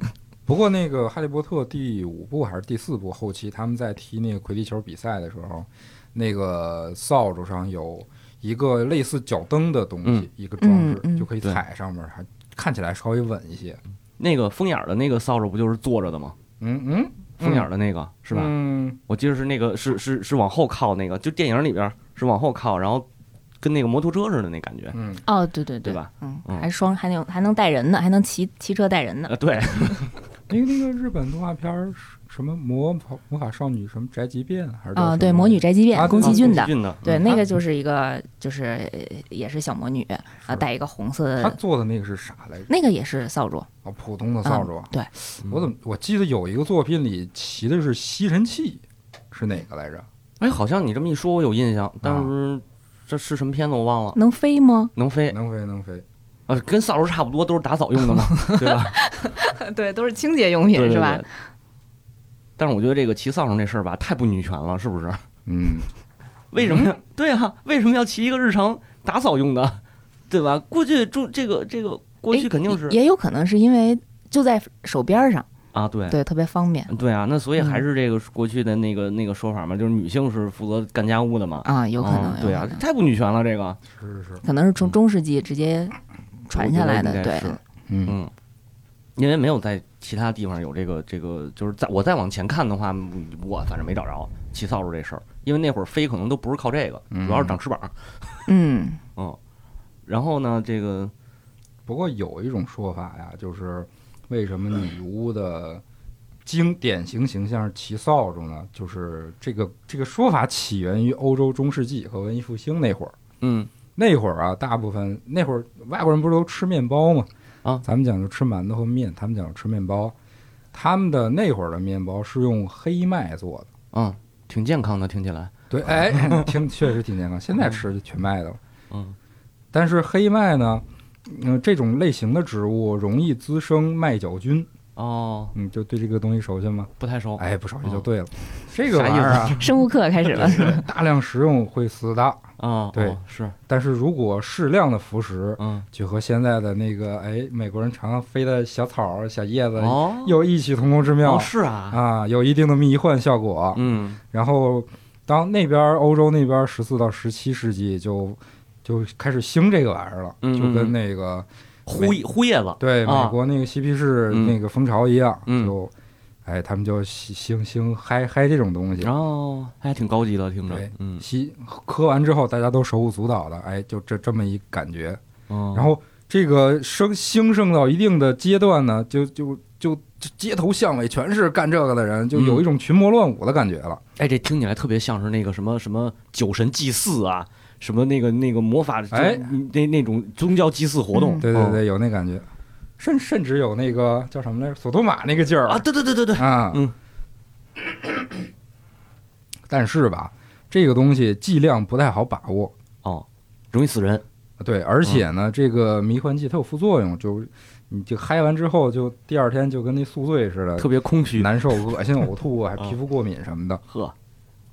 S1: 不过那个《哈利波特》第五部还是第四部后期，他们在踢那个魁地球比赛的时候，那个扫帚上有一个类似脚蹬的东西，
S2: 嗯
S1: 一个装置，
S3: 嗯嗯
S1: 就可以踩上面，还看起来稍微稳一些。
S2: 那个风眼儿的那个扫帚不就是坐着的吗？
S1: 嗯嗯，
S2: 风眼儿的那个是吧？
S1: 嗯，
S2: 我记得是那个是是是往后靠那个，就电影里边是往后靠，然后跟那个摩托车似的那感觉，
S1: 嗯，
S3: 哦，对对
S2: 对吧？
S3: 嗯，
S2: 嗯
S3: 还双还能还能带人呢，还能骑骑车带人呢。
S2: 呃，对，
S1: 那个那个日本动画片儿什么魔法魔法少女什么宅急便还是叫
S3: 啊，
S1: 什么
S3: 对，魔女宅急便，
S1: 啊
S3: 宫崎骏的。对，
S2: 嗯
S3: 那个就是一个，就是呃也是小魔女啊，带一个红色的，
S1: 他做的那个是啥来着？
S3: 那个也是扫帚。
S1: 哦，普通的扫帚啊。
S3: 对，
S1: 我怎么我记得有一个作品里骑的是吸尘器，是哪个来着？
S2: 哎，好像你这么一说，我有印象，但是这是什么片子我忘了。
S3: 能飞吗？
S2: 能飞
S1: 能飞能飞。
S2: 啊，跟扫帚差不多，都是打扫用的嘛，对吧？
S3: 对，都是清洁用品
S2: 对对
S3: 是吧？
S2: 但是我觉得这个骑扫帚这事儿吧，太不女权了，是不是？
S1: 嗯，
S2: 为什么要？对啊，为什么要骑一个日常打扫用的，对吧？过去住这个这个过去肯定是
S3: 也也有可能是因为就在手边上，
S2: 啊，对
S3: 对，特别方便
S2: 对啊，那所以
S3: 嗯
S2: 还是这个过去的那个那个说法嘛，就是女性是负责干家务的嘛，
S3: 啊，有可能
S2: 嗯，对啊太不女权了，这个，
S1: 是是是，
S3: 可能是从中世纪直接传下来的对
S2: 是，
S1: 嗯。
S2: 嗯，因为没有在其他地方有这个这个，就是在我再往前看的话，我反正没找着骑扫帚这事儿，因为那会儿飞可能都不是靠这个，
S1: 嗯
S2: 主要是长翅膀，
S3: 嗯。
S2: 嗯，然后呢，这个
S1: 不过有一种说法呀，就是为什么女巫的经典型形象是骑扫帚呢，就是这个这个说法起源于欧洲中世纪和文艺复兴那会儿。
S2: 嗯
S1: 那会儿啊，大部分那会儿外国人不是都吃面包吗？
S2: 啊
S1: 咱们讲究吃馒头和面，他们讲究吃面包。他们的那会儿的面包是用黑麦做的。
S2: 嗯，挺健康的，听起来。
S1: 对，哎，挺确实挺健康。现在吃的全麦的了。
S2: 嗯
S1: 但是黑麦呢，嗯、这种类型的植物容易滋生麦角菌。
S2: 哦，
S1: 嗯，就对这个东西熟悉吗？
S2: 不太熟。
S1: 哎，不熟悉就
S2: 哦
S1: 对了。这个玩意儿啊，
S3: 生物课开始了，
S1: 大量食用会死的，
S2: 啊，
S1: 对。
S2: 哦是，
S1: 但是如果适量的服食，
S2: 嗯。
S1: 就和现在的那个哎美国人常常飞的小草、小叶子
S2: 哦，
S1: 有异曲同工之妙。
S2: 哦是啊，
S1: 啊，有一定的迷幻效果。
S2: 嗯。
S1: 然后当那边欧洲那边十四到十七世纪就就开始兴这个玩意儿了，
S2: 嗯。
S1: 就跟那个
S2: 呼呼叶子，
S1: 对
S2: 啊
S1: 美国那个嬉皮士
S2: 嗯
S1: 那个风潮一样，
S2: 嗯
S1: 就哎他们就兴兴兴嗨嗨这种东西。
S2: 哦，还挺高级的，听着
S1: 对，
S2: 嗯，
S1: 吸喝完之后，大家都手舞足蹈的，哎，就这这么一感觉。
S2: 嗯
S1: 然后这个升兴盛到一定的阶段呢，就就就就街头巷尾全是干这个的人，就有一种群魔乱舞的感觉了。
S2: 哎，这听起来特别像是那个什么什么酒神祭祀啊，什么那个那个魔法，
S1: 哎。
S2: 那那种宗教祭祀活动，
S1: 对对对，有那感觉，甚甚至有那个叫什么来着，索多玛那个劲儿。
S2: 啊，对对对对对，
S1: 啊。
S2: 嗯。
S1: 但是吧，这个东西剂量不太好把握。
S2: 哦，容易死人，
S1: 对，而且呢，这个迷幻剂它有副作用，就你就嗨完之后，就第二天就跟那宿醉似的，
S2: 特别空虚，
S1: 难受、恶心、呕吐，还
S2: 啊
S1: 皮肤过敏什么的，
S2: 呵，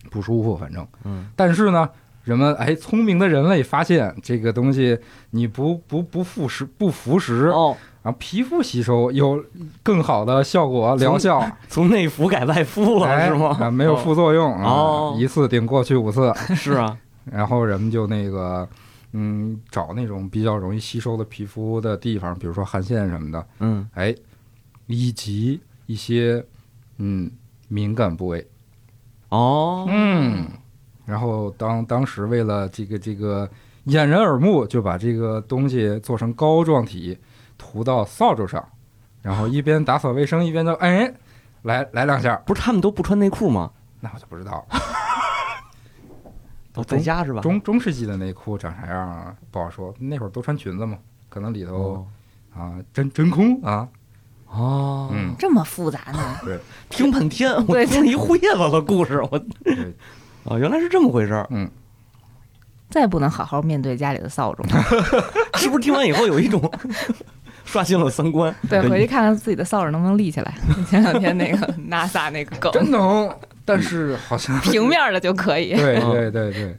S1: 不舒服，反正。
S2: 嗯。
S1: 但是呢，人们哎，聪明的人类发现这个东西，你不不不服食不服食，
S2: 哦，
S1: 然后皮肤吸收有更好的效果疗效，
S2: 从内服改外敷了
S1: 哎
S2: 是吗？
S1: 啊，没有副作用啊，
S2: 哦
S1: 一次顶过去五次，
S2: 是啊，
S1: 然后人们就那个。嗯，找那种比较容易吸收的皮肤的地方，比如说汗腺什么的，
S2: 嗯。
S1: 哎，以及一些嗯敏感部位，
S2: 哦，
S1: 嗯，然后当当时为了这个这个掩人耳目，就把这个东西做成膏状体，涂到扫帚上，然后一边打扫卫生一边就哎来来两下，
S2: 不是他们都不穿内裤吗？
S1: 那我就不知道。
S2: 都在家是吧？
S1: 中中世纪的内裤长啥样啊，不好说，那会儿都穿裙子嘛，可能里头
S2: 哦。
S1: 啊真真空啊，
S2: 哦，
S1: 嗯，
S3: 这么复杂呢？对。
S2: 听半天，我
S3: 对
S2: 听了一会子的故事，我
S1: 对，
S2: 啊，原来是这么回事儿，嗯
S3: 再不能好好面对家里的扫帚了？
S2: 是不是听完以后有一种 刷新了三观？
S3: 对，回去看看自己的扫帚能不能立起来。前两天那个 NASA 那个狗，
S1: 真能，但是好像
S3: 平面的就可以。
S1: 对
S2: 嗯
S1: 对对对，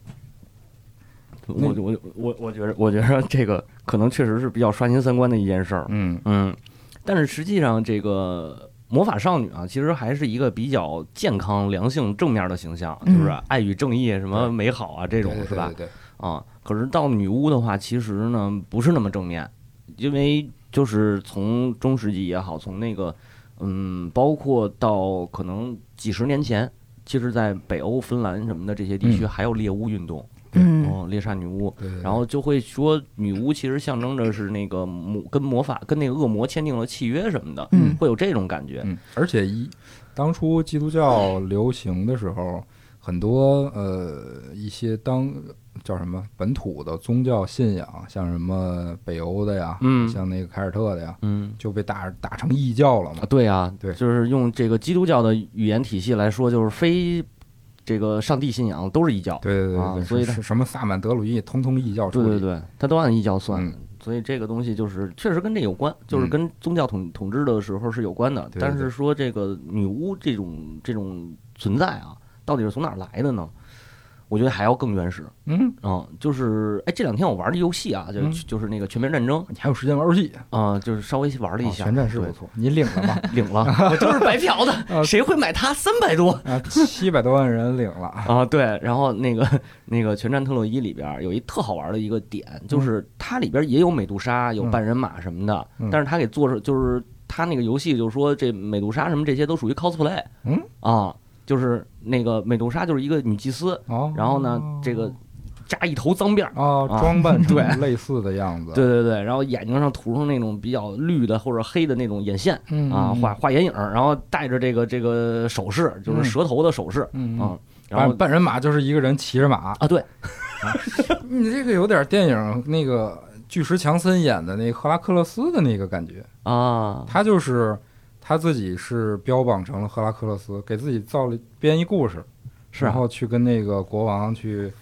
S2: 我我我我觉得，我觉得这个可能确实是比较刷新三观的一件事儿。
S1: 嗯
S2: 嗯，但是实际上，这个魔法少女啊，其实还是一个比较健康、良性、正面的形象，
S3: 嗯。
S2: 就是爱与正义、什么美好啊这种，是吧？
S1: 对对对。对，
S2: 啊，可是到女巫的话，其实呢不是那么正面，因为就是从中世纪也好，从那个嗯，包括到可能几十年前，其实，在北欧、芬兰什么的这些地区，
S1: 嗯。
S2: 还有猎巫运动，
S3: 嗯
S2: 哦，猎杀女巫。然后就会说，女巫其实象征着是那个魔跟魔法跟那个恶魔签订了契约什么的，
S3: 嗯
S2: 会有这种感觉。
S1: 嗯，而且一当初基督教流行的时候，很多呃一些当叫什么本土的宗教信仰，像什么北欧的呀，
S2: 嗯
S1: 像那个凯尔特的呀，
S2: 嗯
S1: 就被打打成异教了嘛
S2: 啊，。对啊，
S1: 对
S2: 就是用这个基督教的语言体系来说，就是非这个上帝信仰都是异教。
S1: 对对对
S2: 所以它
S1: 是是什么萨满德鲁伊，通通异教处理。
S2: 对对对，他都按异教算。
S1: 嗯
S2: 所以这个东西就是确实跟这有关，就是
S1: 嗯
S2: 跟宗教统统治的时候是有关的。
S1: 对对
S2: 但是说这个女巫这种这种存在啊，到底是从哪儿来的呢？我觉得还要更原始
S1: 嗯，
S2: 嗯、就是哎，这两天我玩的游戏啊，就、
S1: 嗯
S2: 就是那个全面战争
S1: 你还有时间玩游戏？
S2: 啊、就是稍微玩了一下，
S1: 哦全战士
S2: 对
S1: 不错，你领了吗？
S2: 领了，我就是白嫖的，
S1: 啊
S2: 谁会买它三百多？
S1: 啊，七百多万人领了。
S2: 啊，对，然后那个那个《全战特洛伊》里边有一特好玩的一个点，就是它里边也有美杜莎、有
S1: 嗯
S2: 半人马什么的，
S1: 嗯
S2: 但是它给做成就是它那个游戏就是说这美杜莎什么这些都属于 cosplay，
S1: 嗯
S2: 啊，就是那个美杜莎就是一个女祭司，
S1: 哦，
S2: 然后呢这个扎一头脏辫儿。
S1: 装扮
S2: 对。
S1: 成类似的样子，
S2: 对对对，然后眼睛上涂上那种比较绿的或者黑的那种眼线
S1: 嗯
S2: 啊，画画眼影儿，然后戴着这个这个首饰，就是
S1: 嗯
S2: 蛇头的首饰
S1: 嗯，
S2: 啊。
S1: 嗯，，
S2: 然后
S1: 半半人马就是一个人骑着马，
S2: 啊对，
S1: 你这个有点电影那个巨石强森演的那个赫拉克勒斯的那个感觉，
S2: 啊，
S1: 他就是他自己是标榜成了赫拉克勒斯，给自己造了编一故事，然后去跟那个国王去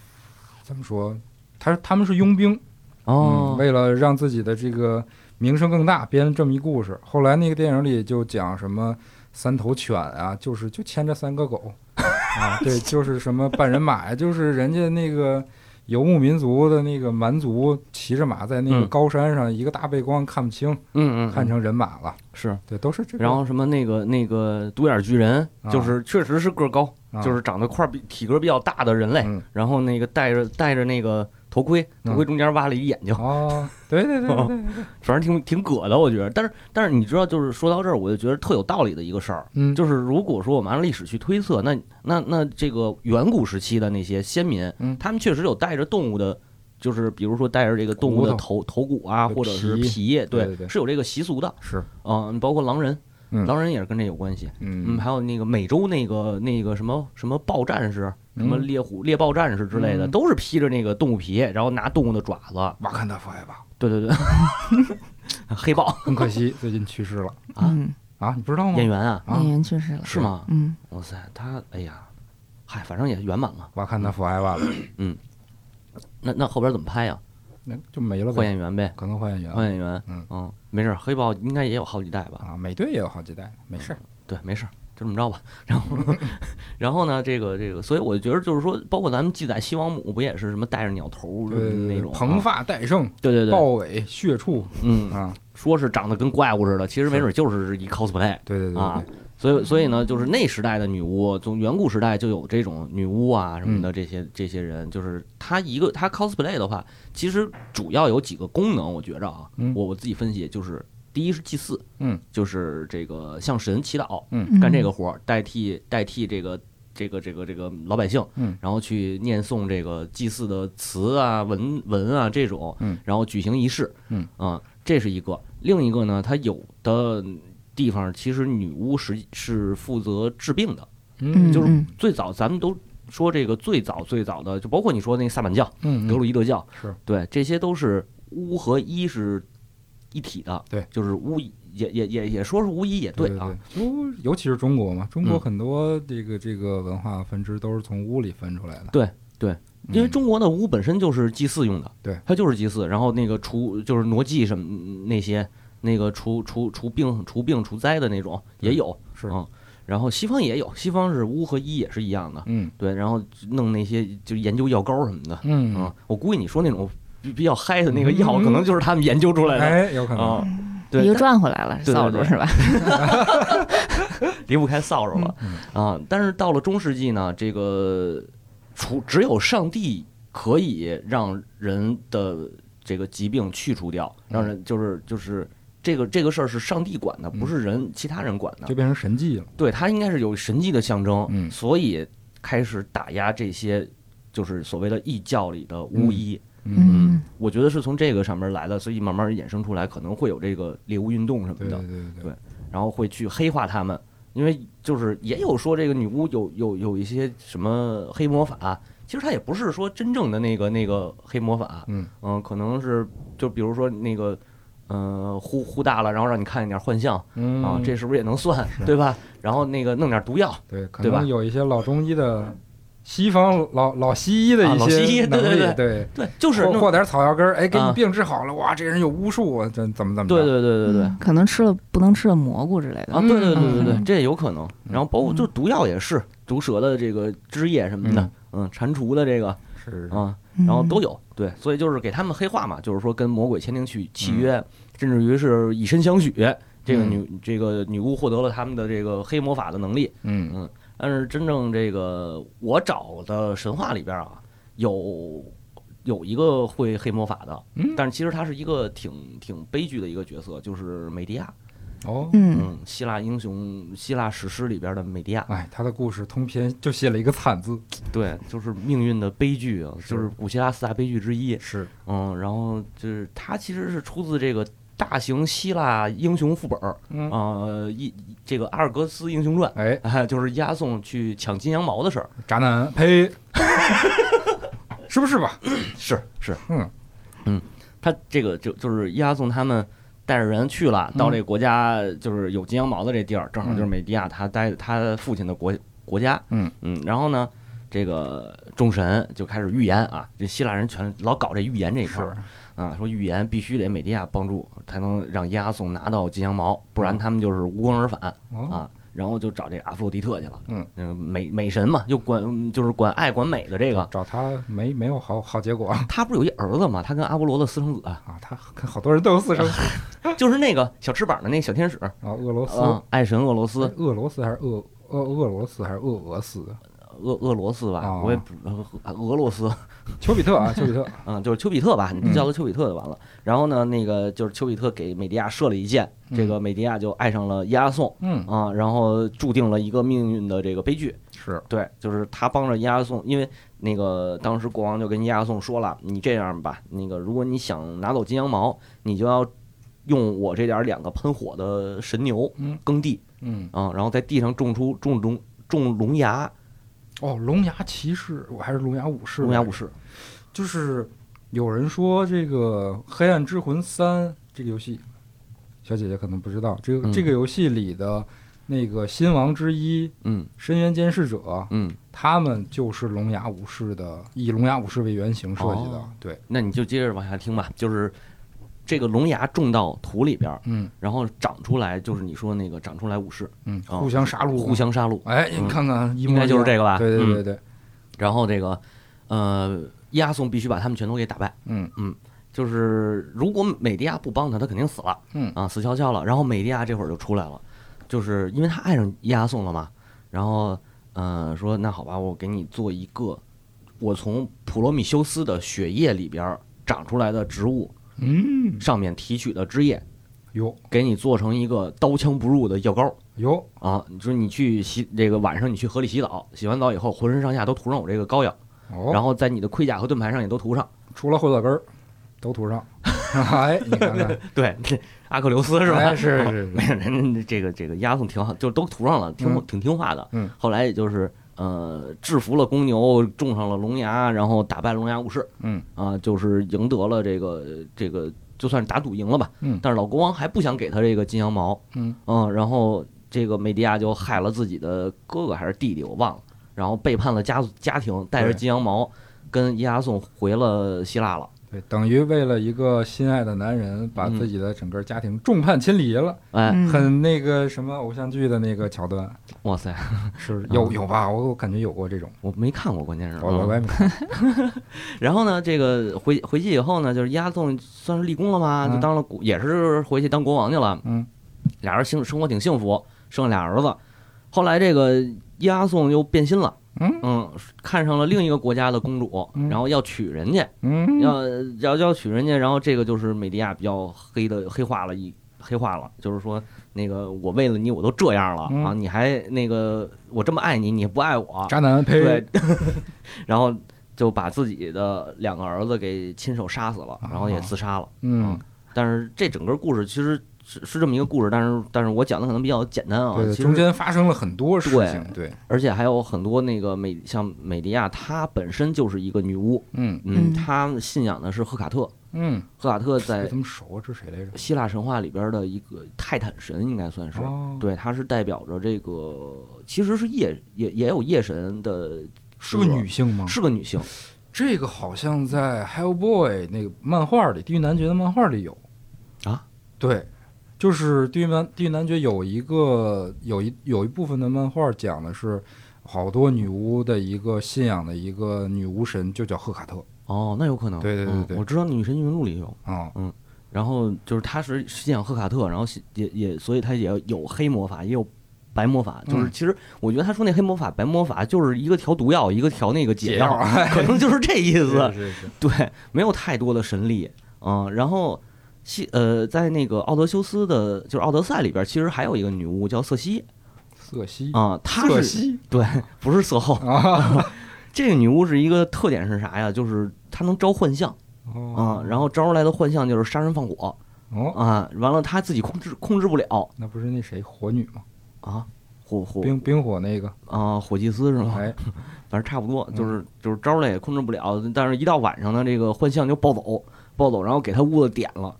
S1: 怎么说？他他们是佣兵，
S2: 哦
S1: 嗯，，为了让自己的这个名声更大，编了这么一故事。后来那个电影里就讲什么三头犬啊，就是就牵着三个狗 啊，对，就是什么半人马呀，就是人家那个游牧民族的那个蛮族骑着马在那个
S2: 嗯。
S1: 高山上，一个大背光看不清，
S2: 嗯嗯，
S1: 看成人马了。
S2: 是，
S1: 对，都是这个。
S2: 然后什么那个那个独眼巨人，
S1: 啊。
S2: 就是确实是个高，
S1: 啊。
S2: 就是长得块比体格比较大的人类，
S1: 嗯。
S2: 然后那个带着带着那个头盔，头盔中间挖了一眼睛，
S1: 哦，对对对对 对对，
S2: 反正挺挺葛的，我觉得。但是但是你知道，就是说到这儿，我就觉得特有道理的一个事儿，
S1: 嗯，
S2: 就是如果说我们按历史去推测，那那那这个远古时期的那些先民，
S1: 嗯。
S2: 他们确实有带着动物的，就是比如说带着这个动物的
S1: 骨
S2: 头。头骨啊，或者是
S1: 皮
S2: 皮，
S1: 对对对
S2: 是有这个习俗的。
S1: 是，
S2: 嗯，包括狼人，
S1: 嗯。
S2: 狼人也是跟这有关系。嗯，
S1: 嗯
S2: 还有那个美洲那个那个什么什么豹战士，什么
S1: 嗯
S2: 猎虎猎豹战士之类的，
S1: 嗯
S2: 都是披着那个动物皮，然后拿动物的爪子。
S1: 瓦坎达 forever，
S2: 对对对，黑豹
S1: 很可惜最近去世了
S2: 啊
S3: 嗯，
S1: 啊，你不知道吗？
S2: 演员啊，
S1: 啊
S3: 演，员去世了，
S2: 是吗？
S3: 嗯，
S2: 哇塞，他哎呀，嗨，反正也圆满了。
S1: 瓦坎达 forever 了，
S2: 那那后边怎么拍呀？
S1: 那就没了呗。
S2: 换演员呗，
S1: 可能换演员
S2: 换演员。
S1: 嗯
S2: 没事，黑豹应该也有好几代吧？
S1: 啊，美队也有好几代，没事。
S2: 对，没事儿，就这么着吧。然后，然后呢，这个这个，所以我觉得就是说，包括咱们记载西王母不也是什么带着鸟头
S1: 对对对
S2: 那种啊
S1: 蓬？发戴胜，
S2: 对对对，
S1: 豹尾血处
S2: 嗯，
S1: 啊，
S2: 说是长得跟怪物似的，其实没准就是一 cosplay。
S1: 对对对
S2: 啊，所以，所以呢，就是那时代的女巫，从远古时代就有这种女巫啊什么
S1: 嗯
S2: 的，这些这些人，就是她一个她 cosplay 的话，其实主要有几个功能，我觉着啊，
S1: 嗯
S2: 我我自己分析，就是第一是祭祀，
S1: 嗯，
S2: 就是这个向神祈祷，
S1: 嗯。
S2: 干这个活儿，代替代替这个这个这个这个老百姓，
S1: 嗯，
S2: 然后去念诵这个祭祀的词啊、文文啊这种，
S1: 嗯，
S2: 然后举行仪式，
S1: 嗯。
S2: 啊，这是一个。另一个呢，它有的地方其实女巫实际是负责治病的，
S3: 嗯，
S2: 就是
S3: 嗯。
S2: 最早咱们都说这个最早最早的，就包括你说那个萨满教、
S1: 嗯，
S2: 德鲁伊德教，
S1: 是。
S2: 对，这些都是巫和医是一体的，
S1: 对，
S2: 就是巫也也也也说是巫医也
S1: 对
S2: 啊，，
S1: 就尤其是中国嘛，中国
S2: 嗯。
S1: 很多这个这个文化分支都是从巫里分出来的。
S2: 对对
S1: 嗯，
S2: 因为中国的巫本身就是祭祀用的，
S1: 对，
S2: 它就是祭祀，然后那个除就是挪祭什么那些那个除除除病除病除灾的那种也有，
S1: 是。
S2: 嗯，然后西方也有，西方是巫和医也是一样的，
S1: 嗯。
S2: 对，然后弄那些就研究药膏什么的，
S1: 嗯。
S2: 啊，我估计你说那种比比较嗨的那个药，
S1: 嗯
S2: 可能就是他们研究出来的
S1: 哎，有可能。
S2: 啊，对，
S3: 又
S2: 但
S3: 转回来了，扫帚是吧？
S2: 离不开扫帚了
S1: 嗯
S2: 啊。但是到了中世纪呢，这个除只有上帝可以让人的这个疾病去除掉，让人就是就是这个这个事儿是上帝管的，不是人其他人管的
S1: 就。变成神迹了。
S2: 对，它应该是有神迹的象征，
S1: 嗯
S2: 所以开始打压这些就是所谓的异教里的巫医。
S3: 嗯
S2: 我觉得是从这个上面来的，所以慢慢衍生出来，可能会有这个猎巫运动什么的。
S1: 对对，对
S2: 然后会去黑化他们，因为就是也有说这个女巫有有有一些什么黑魔法，其实它也不是说真正的那个那个黑魔法，
S1: 嗯。
S2: 可能是就比如说那个。呃，呼呼大了，然后让你看一点幻象。
S1: 嗯。
S2: 啊，这是不是也能算，对吧？然后那个弄点毒药，
S1: 对，可能有一些老中医的西方老老西医的
S2: 啊
S1: 一
S2: 老西医
S1: 些能力，
S2: 对对。
S1: 对，
S2: 对，就是弄
S1: 或或点草药根儿，哎，给你
S2: 啊。
S1: 病治好了，哇，这人有巫术啊，这怎么怎么？
S2: 对对对对对，
S3: 嗯可能吃了不能吃的蘑菇之类的。
S2: 啊，对对对对对，
S3: 嗯
S2: 这也有可能。然后包括就毒药也是毒蛇的这个汁液什么的，嗯，蟾蜍的这个
S1: 是。
S2: 啊，
S3: 嗯。
S2: 然后都有。对，所以就是给他们黑化嘛，就是说跟魔鬼签订契契约，甚至于是以身相许。这个女这个女巫获得了他们的这个黑魔法的能力，
S1: 嗯
S2: 但是真正这个我找的神话里边啊，有有一个会黑魔法的，
S1: 嗯
S2: 但是其实他是一个挺挺悲剧的一个角色，就是美狄亚。
S1: 哦，
S3: 嗯
S2: 嗯，希腊英雄、希腊史诗里边的美狄亚，
S1: 哎，他的故事通篇就写了一个惨字，
S2: 对，就是命运的悲剧啊，就是古希腊四大悲剧之一。
S1: 是
S2: 嗯，然后就是他其实是出自这个大型希腊英雄副本儿
S1: 嗯，
S2: 啊，一这个阿尔戈斯英雄传。
S1: 哎，
S2: 哎，就是押送去抢金羊毛的事儿，
S1: 渣男，呸，是不是吧？
S2: 是是，
S1: 嗯。
S2: 嗯他这个就就是押送他们带着人去了，到这个国家就是有金羊毛的这地儿，正好就是美迪亚他待他父亲的国国家，
S1: 嗯。
S2: 嗯，然后呢，这个众神就开始预言啊，这希腊人全老搞这预言这一块儿啊，说预言必须得美狄亚帮助才能让押送拿到金羊毛，不然他们就是无功而返
S1: 哦，
S2: 啊。然后就找这阿弗洛狄特去了，
S1: 嗯，
S2: 那个美美神嘛，就管就是管爱管美的这个，
S1: 找他没没有好好结果啊，
S2: 他不是有一儿子嘛？他跟阿波罗的私生子啊，
S1: 他跟好多人都有私生子
S2: 就是那个小翅膀的那个小天使，
S1: 啊，俄罗斯，
S2: 嗯，爱神俄罗斯，
S1: 俄罗斯还是俄俄俄罗斯还是俄俄斯？
S2: 俄俄罗斯吧，
S1: 哦。
S2: 我也不俄俄罗斯，
S1: 丘比特啊，丘比特，
S2: 嗯，就是丘比特吧，你叫他丘比特就完了。然后呢，那个就是丘比特给美狄亚射了一箭，这个美狄亚就爱上了伊阿宋
S1: 嗯，
S2: 啊，然后注定了一个命运的这个悲剧。
S1: 是，
S2: 对，就是他帮着伊阿宋，因为那个当时国王就跟伊阿宋说了，你这样吧，那个如果你想拿走金羊毛，你就要用我这点儿两个喷火的神牛
S1: 嗯。
S2: 耕地
S1: 嗯，
S2: 啊，然后在地上种出种种种龙牙，
S1: 哦，龙牙骑士，我还是龙牙武士，
S2: 龙牙武士。
S1: 就是有人说这个《黑暗之魂三》这个游戏，小姐姐可能不知道，这个、
S2: 嗯。
S1: 这个游戏里的那个新王之一
S2: 嗯。
S1: 深渊监视者，
S2: 嗯，
S1: 他们就是龙牙武士的，以龙牙武士为原型设计的。
S2: 哦。
S1: 对，
S2: 那你就接着往下听吧，就是这个龙牙种到土里边儿，
S1: 嗯。
S2: 然后长出来，就是你说那个长出来武士，
S1: 嗯，
S2: 哦
S1: 互相杀戮，
S2: 互。相杀戮。
S1: 哎，
S2: 嗯。
S1: 你看看，应
S2: 应该就是这个吧？
S1: 对对
S2: 嗯。
S1: 对。对，
S2: 然后这个呃，押送必须把他们全都给打败。
S1: 嗯。
S2: 嗯就是如果美迪亚不帮他，他肯定死了。
S1: 嗯。
S2: 啊，死翘翘了。然后美迪亚这会儿就出来了，就是因为他爱上押送了嘛。然后呃说那好吧，我给你做一个我从普罗米修斯的血液里边儿长出来的植物
S1: 嗯，
S2: 上面提取的汁液，
S1: 哟
S2: 给你做成一个刀枪不入的药膏
S1: 哟，
S2: 啊！你说你去洗这个晚上你去河里洗澡，洗完澡以后浑身上下都涂上我这个膏药，
S1: 哦，
S2: 然后在你的盔甲和盾牌上也都涂上。
S1: 除了后脚跟儿都涂上。哎，你看看，
S2: 对，阿克琉斯是吧？
S1: 哎是是是
S2: 没有人家这个这个押送挺好，就都涂上了，挺
S1: 嗯
S2: 挺听话的。
S1: 嗯，
S2: 后来也就是呃制服了公牛，种上了龙牙，然后打败龙牙武士。
S1: 嗯。
S2: 啊，就是赢得了这个这个就算是打赌赢了吧。
S1: 嗯。
S2: 但是老国王还不想给他这个金羊毛，
S1: 嗯。
S2: 嗯，然后这个美迪亚就害了自己的哥哥还是弟弟，我忘了，然后背叛了家家庭，带着金羊毛跟伊阿宋回了希腊了。
S1: 对，等于为了一个心爱的男人，把
S2: 嗯
S1: 自己的整个家庭众叛亲离了，
S2: 哎，
S3: 嗯
S1: 很那个什么偶像剧的那个桥段，
S2: 哇塞，
S1: 是有有吧？我我感觉有过这种，
S2: 我没看过，关键是
S1: 我我我
S2: 嗯
S1: 也没看。
S2: 然后呢，这个回回去以后呢，就是押送算是立功了吗？
S1: 嗯
S2: 就当了国，也是回去当国王去了。
S1: 嗯
S2: 俩人幸生活挺幸福，生了俩儿子。后来这个押送又变心了，
S1: 嗯。
S2: 看上了另一个国家的公主，
S1: 嗯。
S2: 然后要娶人家，
S1: 嗯，
S2: 要要要娶人家，然后这个就是美迪亚比较黑的黑化了一黑化了，就是说那个我为了你我都这样了、
S1: 嗯。
S2: 啊，你还那个我这么爱你，你不爱我，
S1: 渣男呸，
S2: 对，然后就把自己的两个儿子给亲手杀死了，然后也自杀了。
S1: 嗯，
S2: 但是这整个故事其实是是这么一个故事，但是但是我讲的可能比较简单啊，
S1: 对，
S2: 其
S1: 中间发生了很多事情，对，
S2: 而且还有很多那个美像美迪亚，她本身就是一个女巫，
S1: 嗯
S2: 嗯，
S3: 嗯
S2: 她信仰的是赫卡特，
S1: 嗯，
S2: 赫卡特在
S1: 怎么熟啊？这谁来着？
S2: 希腊神话里边的一个泰坦神，应该算是。
S1: 哦，
S2: 对，它是代表着这个，其实是夜也也有夜神的，
S1: 是个女性吗？
S2: 是个女性，
S1: 这个好像在 Hellboy 那个漫画里，《地狱男爵》的漫画里有
S2: 啊。
S1: 对，就是《地狱男地狱男爵》有一个有一有一部分的漫画讲的是好多女巫的一个信仰的一个女巫神，就叫赫卡特
S2: 哦，那有可能。
S1: 对对对对
S2: 嗯我知道《女神异闻录》里有。
S1: 啊。
S2: 然后就是他是信仰赫卡特，然后也也，所以他也有黑魔法，也有白魔法。就是
S1: 嗯
S2: 其实我觉得他说那黑魔法、白魔法就是一个调毒药，一个调那个解药，
S1: 哎
S2: 可能就是这意思。
S1: 是是是，
S2: 对，没有太多的神力。嗯，然后西呃，在那个奥德修斯的，就是奥德赛里边，其实还有一个女巫叫瑟西
S1: 瑟西
S2: 啊，她是对，不是色后。
S1: 啊
S2: 这个女巫是一个特点是啥呀？就是她能招幻象啊
S1: 哦，
S2: 然后招出来的幻象就是杀人放火
S1: 哦，
S2: 啊，完了她自己控制控制不了
S1: 那不是那谁火女吗？
S2: 啊，火火
S1: 冰冰火那个，
S2: 啊火祭司是吗？
S1: 哎，
S2: 反正差不多，
S1: 嗯
S2: 就是就是招来也控制不了，但是一到晚上呢，这个幻象就暴走，暴走，然后给他屋子点了，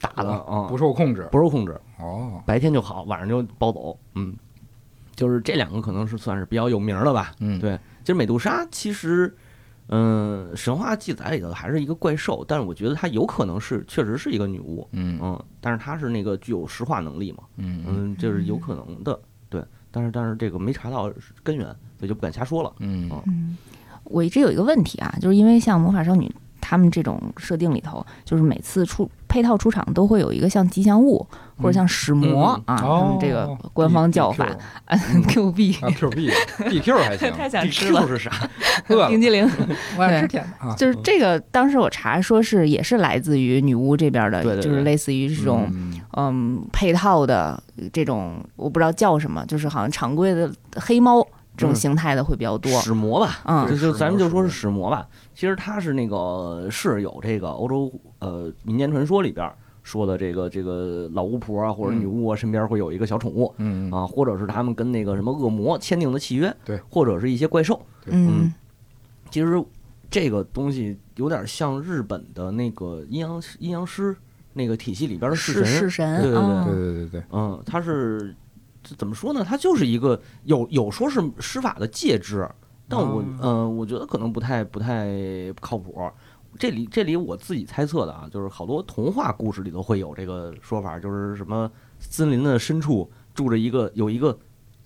S2: 打的啊，
S1: 不受控制。
S2: 不受控制，
S1: 哦，
S2: 白天就好，晚上就暴走，嗯，就是这两个可能是算是比较有名的吧。
S1: 嗯，
S2: 对其实美杜莎其实，嗯、神话记载里头还是一个怪兽，但是我觉得它有可能是确实是一个女巫，
S1: 嗯。
S2: 嗯，但是它是那个具有石化能力嘛，
S1: 嗯。嗯
S2: 嗯，这是有可能的，对，但是但是这个没查到根源，所以就不敢瞎说了。
S1: 嗯。
S2: 哦
S3: 嗯，我一直有一个问题啊，就是因为像魔法少女他们这种设定里头，就是每次出配套出场都会有一个像吉祥物或者像使魔
S2: 嗯。
S3: 啊，他
S1: 哦
S3: 们这个官方叫法 Q B，
S1: 啊，Q B B Q 还行，
S3: 太想吃了，
S2: 是啥？
S3: 冰激凌。
S1: 我爱吃甜的。啊，
S3: 就是这个，当时我查说是也是来自于女巫这边的，就是类似于这种
S1: 嗯。
S3: 嗯配套的这种，我不知道叫什么，就是好像常规的黑猫这种
S2: 嗯
S3: 形态的会比较多。
S2: 使魔吧，
S3: 嗯
S2: 就就咱们就说是
S1: 魔使
S2: 使魔吧。其实它是那个是有这个欧洲呃民间传说里边说的这个这个老巫婆啊或者女巫啊身边会有一个小宠物
S1: 嗯
S2: 啊，或者是他们跟那个什么恶魔签订的契约，
S1: 对，
S2: 或者是一些怪兽。
S3: 嗯
S2: 其实这个东西有点像日本的那个阴阳阴阳师那个体系里边的
S3: 式
S2: 神，
S3: 式神，
S2: 对对对
S3: 啊
S1: 对对对对，
S2: 嗯，它是这怎么说呢？它就是一个有有说是施法的介质，但我
S1: 啊
S2: 嗯、我觉得可能不太不太靠谱。这里这里我自己猜测的啊，就是好多童话故事里头会有这个说法，就是什么森林的深处住着一个有一个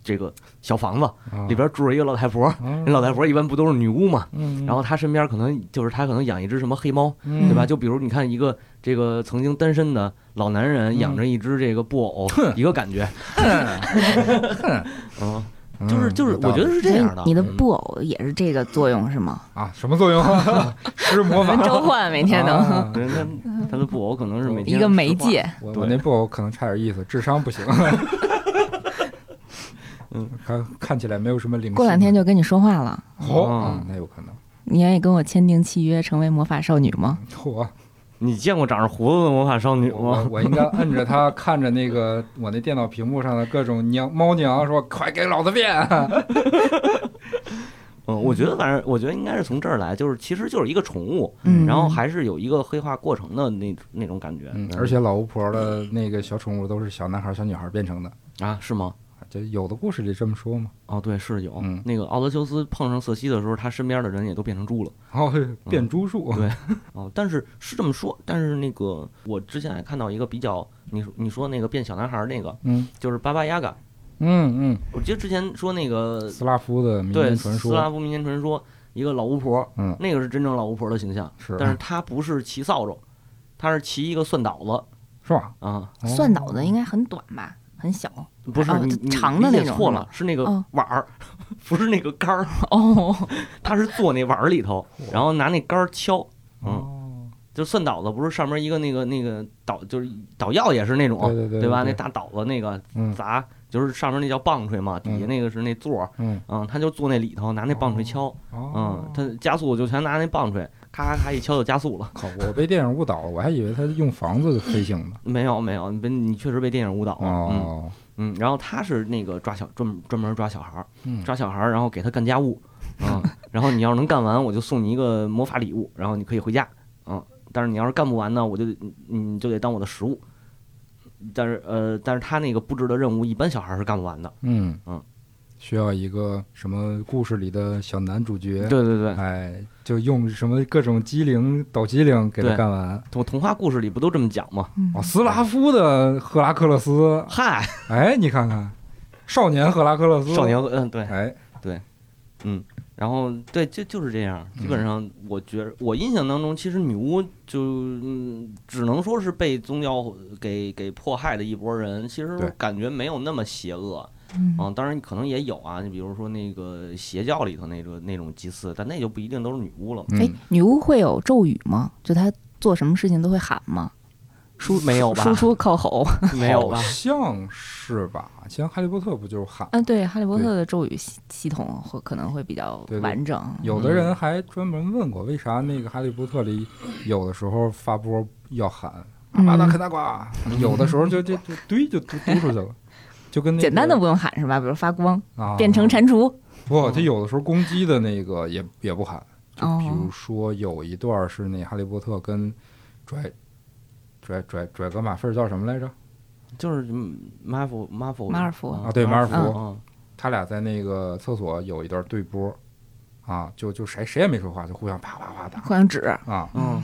S2: 这个小房子，
S1: 啊
S2: 里边住着一个老太婆，那老太婆一般不都是女巫嘛？
S1: 嗯，
S2: 然后她身边可能就是她可能养一只什么黑猫，
S1: 嗯
S2: 对吧？就比如你看一个这个曾经单身的老男人养着一只这个布偶，一个感觉，嗯，
S1: 嗯
S2: 就是就是，我觉得是这样的。
S3: 你。的布偶也是这个作用是吗？
S1: 啊，什么作用？施魔法。
S3: 召唤每天能
S1: 啊。
S2: 对，那他的布偶可能是每天
S3: 一个媒介，
S1: 我我那布偶可能差点意思，智商不行。
S2: 嗯，
S1: 看看起来没有什么灵性。
S3: 过两天就跟你说话了。
S1: 哦，那有可能。
S3: 你愿意跟我签订契约，成为魔法少女吗？
S1: 嚯，
S2: 你见过长着胡子的魔法少女吗？
S1: 我应该摁着她，看着那个我那电脑屏幕上的各种娘猫娘，说快给老子变！
S2: 嗯，我觉得反正我觉得应该是从这儿来，就是其实就是一个宠物，
S3: 嗯，
S2: 然后还是有一个黑化过程的那那种感觉。
S1: 嗯，而且老巫婆的那个小宠物都是小男孩、小女孩变成的，
S2: 啊，是吗？
S1: 就有的故事里这么说嘛。
S2: 哦，对，是有
S1: 嗯
S2: 那个奥德修斯碰上瑟西的时候，他身边的人也都变成猪了。
S1: 哦，嘿变猪术。
S2: 对哦，但是是这么说，但是那个我之前还看到一个比较，你说你说那个变小男孩儿那个，
S1: 嗯
S2: 就是巴巴亚嘎。
S1: 嗯嗯
S2: 我记得之前说那个
S1: 嗯，斯拉夫的民
S2: 对
S1: 间传说。
S2: 斯拉夫民间传说，一个老巫婆，
S1: 嗯，
S2: 那个是真正老巫婆的形象，
S1: 是，
S2: 但是她不是骑扫帚，她是骑一个蒜倒子
S1: 是吧？
S2: 啊，
S1: 哦
S3: 蒜脑子应该很短吧，很小。哦
S2: 不是你你
S3: 长的那种
S2: 错了，是那个
S3: 哦。
S2: 碗儿，不是那个杆儿，
S3: 哦，
S2: 他是坐那碗儿里头，然后拿那杆儿敲，嗯，
S1: 哦，
S2: 就蒜倒子不是上面一个那个那个倒就是倒药也是那种，
S1: 对对对
S2: 吧？
S1: 对
S2: 那大倒子那个
S1: 嗯
S2: 砸，就是上面那叫棒槌嘛，底下
S1: 嗯。
S2: 那个是那座儿，
S1: 嗯。
S2: 嗯，他就坐那里头拿那棒槌敲，
S1: 哦
S2: 嗯，，他加速就全拿那棒槌，咔咔咔一敲就加速了。
S1: 靠，我被电影误导了，我还以为他用房子飞行呢。
S2: 没有没有，你被你确实被电影误导了。嗯
S1: 哦，
S2: 嗯，然后他是那个抓小专门专门抓小孩儿，
S1: 嗯，
S2: 抓小孩儿，然后给他干家务，嗯，然后你要是能干完，我就送你一个魔法礼物，然后你可以回家，嗯，但是你要是干不完呢，我就你就得当我的食物。但是呃，但是他那个布置的任务，一般小孩儿是干不完的。
S1: 嗯
S2: 嗯，
S1: 需要一个什么故事里的小男主角，
S2: 对对对，
S1: 哎，就用什么各种机灵抖机灵给他干完。
S2: 童童话故事里不都这么讲吗？
S1: 哦，斯拉夫的赫拉克勒斯，
S2: 嗨，
S1: 哎，你看看，少年赫拉克勒斯，
S2: 少年，嗯，对，
S1: 哎，对，嗯
S2: 然后对，就就是这样。基本上，我觉得我印象当中，其实女巫就嗯，只能说是被宗教给给迫害的一波人。其实感觉没有那么邪恶
S3: 嗯
S2: 啊，当然可能也有啊。你比如说那个邪教里头那个那种祭祀，但那就不一定都是女巫了。
S3: 哎
S1: 嗯，，
S3: 女巫会有咒语吗？就她做什么事情都会喊吗？
S2: 输没有吧？
S3: 输出靠吼。
S2: 没有吧
S1: 好？像是吧？像哈利波特不就是喊？
S3: 嗯，对，哈利波特的咒语系系统会可能会比较
S1: 对对
S3: 完整。
S1: 有的人还专门问过，为啥那个哈利波特里有的时候发波要喊阿
S3: 嗯
S1: 巴达克达瓜，有的时候就就就堆就嘟嘟出去了，就跟那个
S3: 简单的不用喊是吧？比如发光，
S1: 啊。
S3: 变成蟾蜍。
S1: 不，他有的时候攻击的那个也也不喊，就比如
S3: 哦
S1: 说有一段是那哈利波特跟拽拽拽拽个马粪叫什么来着？
S2: 就是嗯马尔福马尔福
S3: 马尔福
S1: 啊对马尔福
S2: 嗯。
S1: 他俩在那个厕所有一段对波，啊，就就谁谁也没说话，就互相啪啪啪打。
S3: 互相指，
S1: 啊。
S2: 嗯，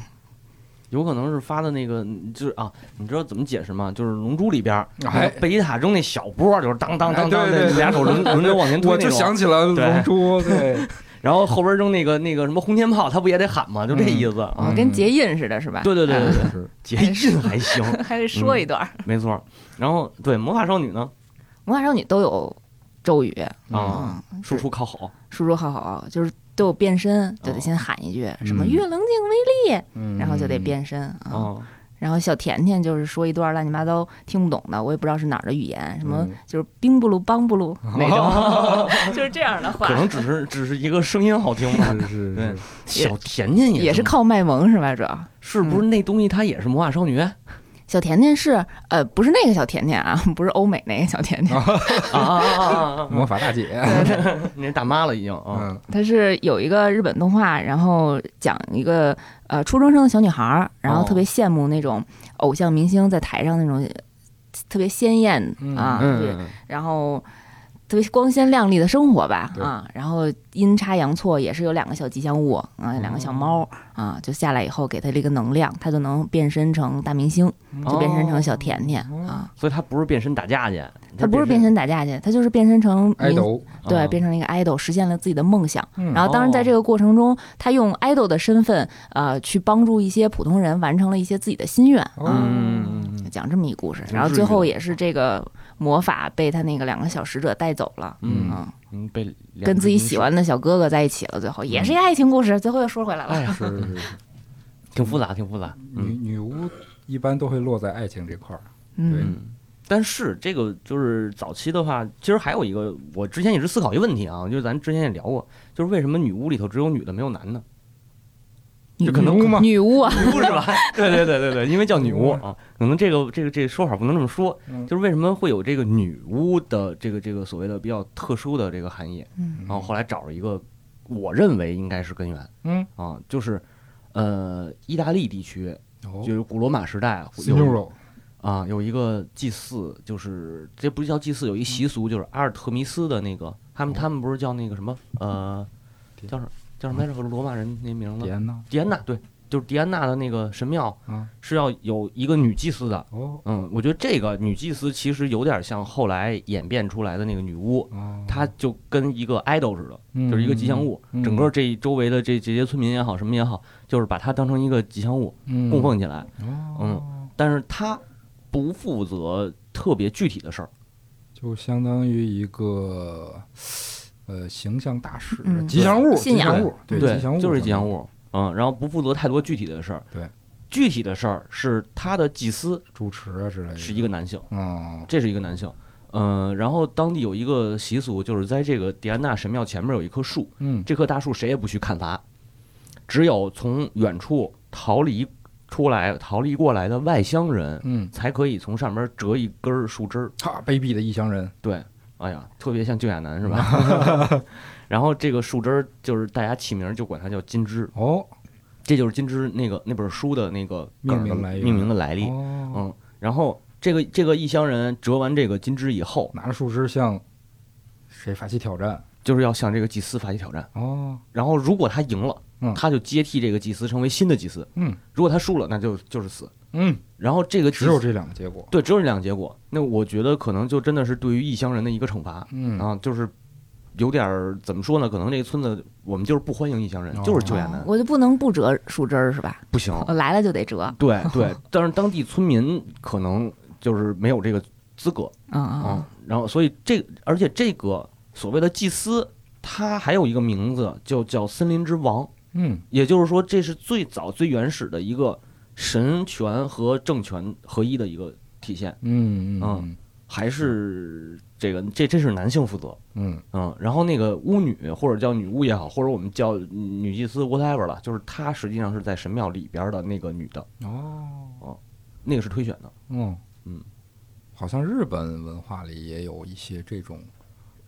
S2: 有可能是发的那个，就是啊，你知道怎么解释吗？就是《龙珠》里边儿，
S1: 哎
S2: 贝吉塔扔那小波，就是当当当当俩手轮 轮流往前推
S1: 我就。想起了龙珠，对，
S2: 然后后边扔那个那个什么轰天炮，他不也得喊吗？就这意思
S3: 哦
S2: 啊。
S3: 跟结印似的，是吧？
S2: 对对对对对，结印还行，
S3: 还得说一段。
S2: 没错。然后对魔法少女呢，
S3: 魔法少女都有咒语
S2: 啊，
S3: 嗯，
S2: 输出靠吼，
S3: 输出靠好，就是都有变身，就得先喊一句什么“
S1: 嗯
S3: 月棱镜威力”，
S1: 嗯。
S3: 然后就得变身啊。
S2: 啊，
S3: 然后小甜甜就是说一段乱七八糟听不懂的，我也不知道是哪儿的语言，什么
S1: 嗯。
S3: 就是冰不噜邦不噜 那种，就是这样的话。
S2: 可。能只是只是一个声音好听吧。
S1: 是是
S2: 小甜甜
S3: 也是
S2: 是
S3: 靠卖萌是吧？主要？
S2: 是不是那东西它也是魔法少女？啊
S3: 小甜甜是呃不是那个小甜甜啊，不是欧美那个小甜甜，
S2: 啊啊啊啊！
S1: 魔法大姐，
S2: 那大妈了已经啊，
S1: 嗯。
S3: 它是有一个日本动画，然后讲一个呃初中生的小女孩儿，然后
S2: 哦
S3: 特别羡慕那种偶像明星在台上那种特别鲜艳
S1: 嗯。
S3: 啊，对，
S2: 嗯，
S3: 然后特别光鲜亮丽的生活吧啊，然后阴差阳错也是有两个小吉祥物啊，两个小猫
S2: 哦
S3: 啊，就下来以后给它这个能量，它就能变身成大明星，就变身成小甜甜
S1: 哦
S3: 啊。
S2: 所以他不是变身打架去，
S3: 它不是变身打架去，它就是变身成明
S1: 爱豆，
S3: 对，
S2: 啊
S3: 变成了一个 idol，实现了自己的梦想。
S1: 嗯
S3: 然后，当然在这个过程中，他用 idol 的身份，呃，去帮助一些普通人完成了一些自己的心愿
S1: 哦
S3: 啊。
S2: 嗯，
S3: 讲这么一故事，然后最后也是这个魔法被他那个两个小使者带走了，
S2: 嗯。
S3: 嗯，
S2: 嗯，被
S3: 跟自己喜欢的小哥哥在一起了，最后也是一爱情故事，最后又说回来了。
S2: 哎呀，
S1: 是是是，
S2: 挺复杂，挺复杂，
S1: 女
S2: 嗯。
S1: 女巫一般都会落在爱情这块儿，
S3: 嗯。
S2: 嗯。但是这个就是早期的话，其实还有一个，我之前一直思考一个问题啊，就是咱之前也聊过，就是为什么女巫里头只有女的没有男的？
S3: 女
S2: 就可能
S1: 女巫吗？
S3: 女巫啊，
S2: 女巫是吧？对对对对对，因为叫女巫啊，可能这个这个这个说法不能这么说，
S1: 嗯。
S2: 就是为什么会有这个女巫的这个这个所谓的比较特殊的这个含义？
S3: 嗯。
S2: 然后后来找了一个，我认为应该是根源
S1: 嗯，
S2: 啊，就是呃，意大利地区
S1: 哦
S2: 就是古罗马时代有啊有一个祭祀，就是这不叫祭祀，有一习俗就是阿尔特弥斯的那个，他们
S1: 哦。
S2: 他们不是叫那个什么呃，叫什叫什么来着？罗马人那名字
S1: 迪安娜，
S2: 迪安娜，对，就是迪安娜的那个神庙
S1: 啊
S2: 是要有一个女祭司的。
S1: 哦
S2: 嗯，我觉得这个女祭司其实有点像后来演变出来的那个女巫，
S1: 哦，
S2: 她就跟一个 idol 似的，
S1: 嗯
S2: 就是一个吉祥物。
S1: 嗯
S2: 整个这周围的这这些村民也好，什么也好，就是把她当成一个吉祥物
S1: 嗯
S2: 供奉起来。
S1: 哦，
S2: 嗯但是她不负责特别具体的事儿。
S1: 就相当于一个呃形象大使、
S3: 嗯
S1: 吉祥物、
S3: 信仰
S1: 吉祥物，对吉祥物
S2: 就是吉祥。物。嗯，然后不负责太多具体的事儿。
S1: 对，
S2: 具体的事儿是他的祭司
S1: 主持啊之类的，
S2: 是一个男性。
S1: 哦，
S2: 这是一个男性。嗯，然后当地有一个习俗，就是在这个迪安娜神庙前面有一棵树，
S1: 嗯，
S2: 这棵大树谁也不许砍伐，只有从远处逃离出来、逃离过来的外乡人
S1: 嗯，
S2: 才可以从上面折一根儿树枝儿。
S1: 哈，卑鄙的异乡人，
S2: 对，哎呀，特别像救亚男是吧？然后这个树枝儿就是大家起名儿就管它叫金枝，
S1: 哦，
S2: 这就是金枝那个那本书的那个
S1: 命名来
S2: 命名的来历。
S1: 哦，
S2: 嗯，然后这个这个异乡人折完这个金枝以后，
S1: 拿着树枝向谁发起挑战？
S2: 就是要向这个祭司发起挑战。
S1: 哦，
S2: 然后如果他赢了，
S1: 嗯
S2: 他就接替这个祭司成为新的祭司；
S1: 嗯
S2: 如果他输了，那就就是死。
S1: 嗯，
S2: 然后这个
S1: 只有这两个结果。
S2: 对，只有这两个结果。那我觉得可能就真的是对于异乡人的一个惩罚
S1: 嗯
S2: 啊，就是有点儿怎么说呢？可能这个村子我们就是不欢迎异乡人，
S1: 哦
S2: 就是旧亚男，
S3: 我就不能不折树枝儿是吧？
S2: 不行。
S3: 我 来了就得折。
S2: 对对，但是当地村民可能就是没有这个资格
S3: 嗯
S2: 啊
S3: 嗯，
S2: 然后所以这而且这个所谓的祭司，他还有一个名字就叫森林之王。
S1: 嗯。
S2: 也就是说，这是最早最原始的一个神权和政权合一的一个体现，
S1: 嗯嗯
S2: 还是这个这这是男性负责，
S1: 嗯。
S2: 嗯，然后那个巫女或者叫女巫也好，或者我们叫女祭司 whatever 了，就是她实际上是在神庙里边的那个女的，
S1: 哦。
S2: 哦那个是推选的，
S1: 嗯
S2: 嗯，
S1: 好像日本文化里也有一些这种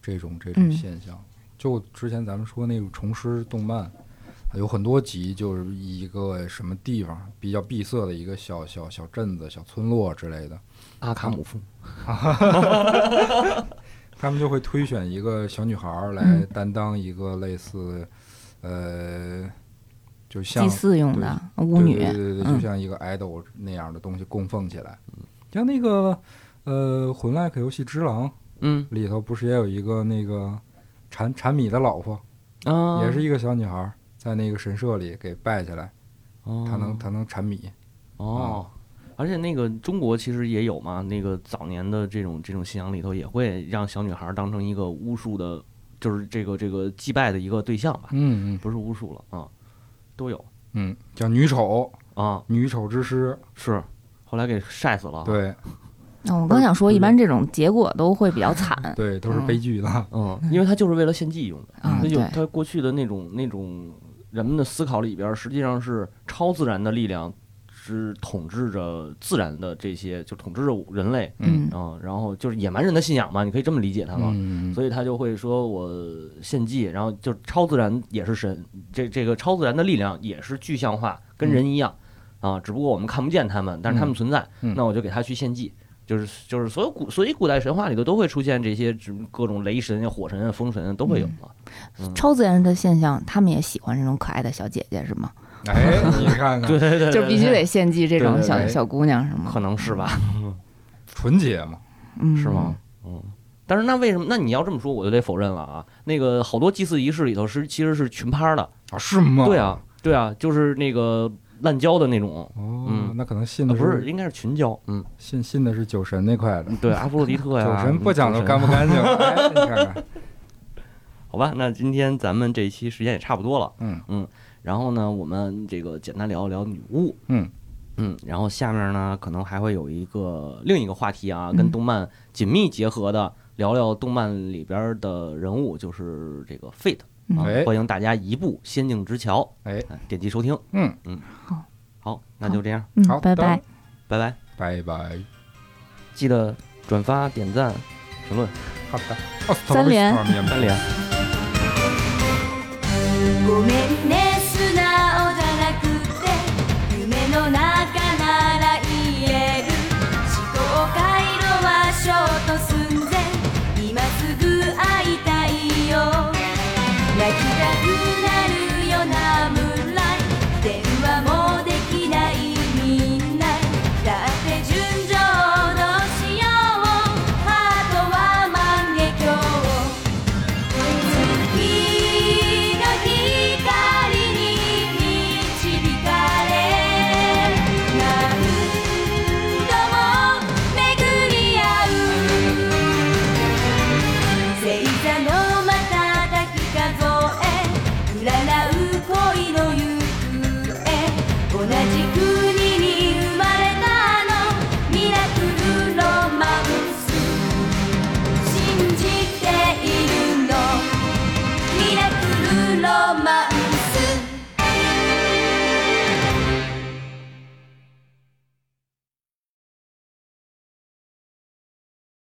S1: 这种这种
S3: 嗯。
S1: 现象。就之前咱们说那个重师动漫，有很多集就是一个什么地方比较闭塞的一个小小小镇子、小村落之类的，
S2: 阿卡姆夫，
S1: 他们就会推选一个小女孩儿来
S3: 嗯。
S1: 担当一个类似，呃，就像
S3: 祭祀用的巫女，
S1: 对对对就像一个 idol 那样的东西供奉起来。像那个呃《魂 like 游戏之狼》
S2: 嗯。
S1: 里头不是也有一个那个产产米的老婆，
S2: 啊，
S1: 也是一个小女孩儿，在那个神社里给拜下来，
S2: 哦
S1: 她能他能产米。
S2: 哦，而且那个中国其实也有嘛，那个早年的这种这种信仰里头也会让小女孩当成一个巫术的，就是这个这个祭拜的一个对象吧，
S1: 嗯嗯。
S2: 不是巫术了啊，都有。
S1: 嗯，叫女丑，
S2: 啊，
S1: 女丑之师。
S2: 是，后来给晒死了，，
S1: 对。
S3: 那我刚想说，一般这种结果都会比较惨。
S1: 对，都是
S3: 嗯。
S1: 悲剧的。
S2: 嗯，因为他就是为了献祭用的，
S3: 啊。
S2: 那就
S3: 对，
S2: 它过去的那种那种人们的思考里边，实际上是超自然的力量是统治着自然的这些，就统治着人类。
S3: 嗯
S2: 啊、然后就是野蛮人的信仰嘛，你可以这么理解他嘛。
S1: 嗯，
S2: 所以他就会说我献祭，然后就超自然也是神，这这个超自然的力量也是具象化，跟人一样啊，只不过我们看不见他们，但是他们存在，
S1: 嗯
S2: 那我就给他去献祭。就是就是所有古所以古代神话里头都会出现这些只各种雷神啊、火神啊、风神啊都会有嘛。嗯
S3: 超自然的现象，他们也喜欢这种可爱的小姐姐，是吗？
S1: 哎，你看看，
S2: 对对对，
S3: 就必须得献祭这种
S1: 对对对
S3: 小小姑娘，是吗？
S2: 可能是吧，
S1: 纯洁嘛。
S3: 嗯，
S2: 是吗？？嗯。但是那为什么？那你要这么说，我就得否认了啊！那个好多祭祀仪式里头是其实是群拍的，
S1: 啊，是吗？
S2: 对。啊，对啊，就是那个滥交的那种，
S1: 哦
S2: 嗯，
S1: 那可能信的
S2: 啊不是，应该是群交，嗯，
S1: 信信的是酒神那块的。
S2: 对，阿弗洛狄特呀，
S1: 酒神不讲究干不干净，哎，你看看，
S2: 好吧，那今天咱们这一期时间也差不多了，嗯。
S1: 嗯
S2: 然后呢，我们这个简单聊一聊女巫，
S1: 嗯。
S2: 嗯，然后下面呢，可能还会有一个另一个话题啊，
S3: 嗯。
S2: 跟动漫紧密结合的，聊聊动漫里边的人物，就是这个 Fate
S3: 嗯
S2: 啊
S1: 哎，
S2: 欢迎大家移步仙境之桥，
S1: 哎，
S2: 哎点击收听，
S1: 嗯，
S2: 好，那就这样，
S3: 嗯
S1: 好，的
S3: 拜拜。，
S2: 拜拜，
S1: 拜拜，
S2: 记得转发、点赞、评论，
S1: 好的，哦
S3: 三连
S1: 面包
S2: 三连。
S4: ごめんね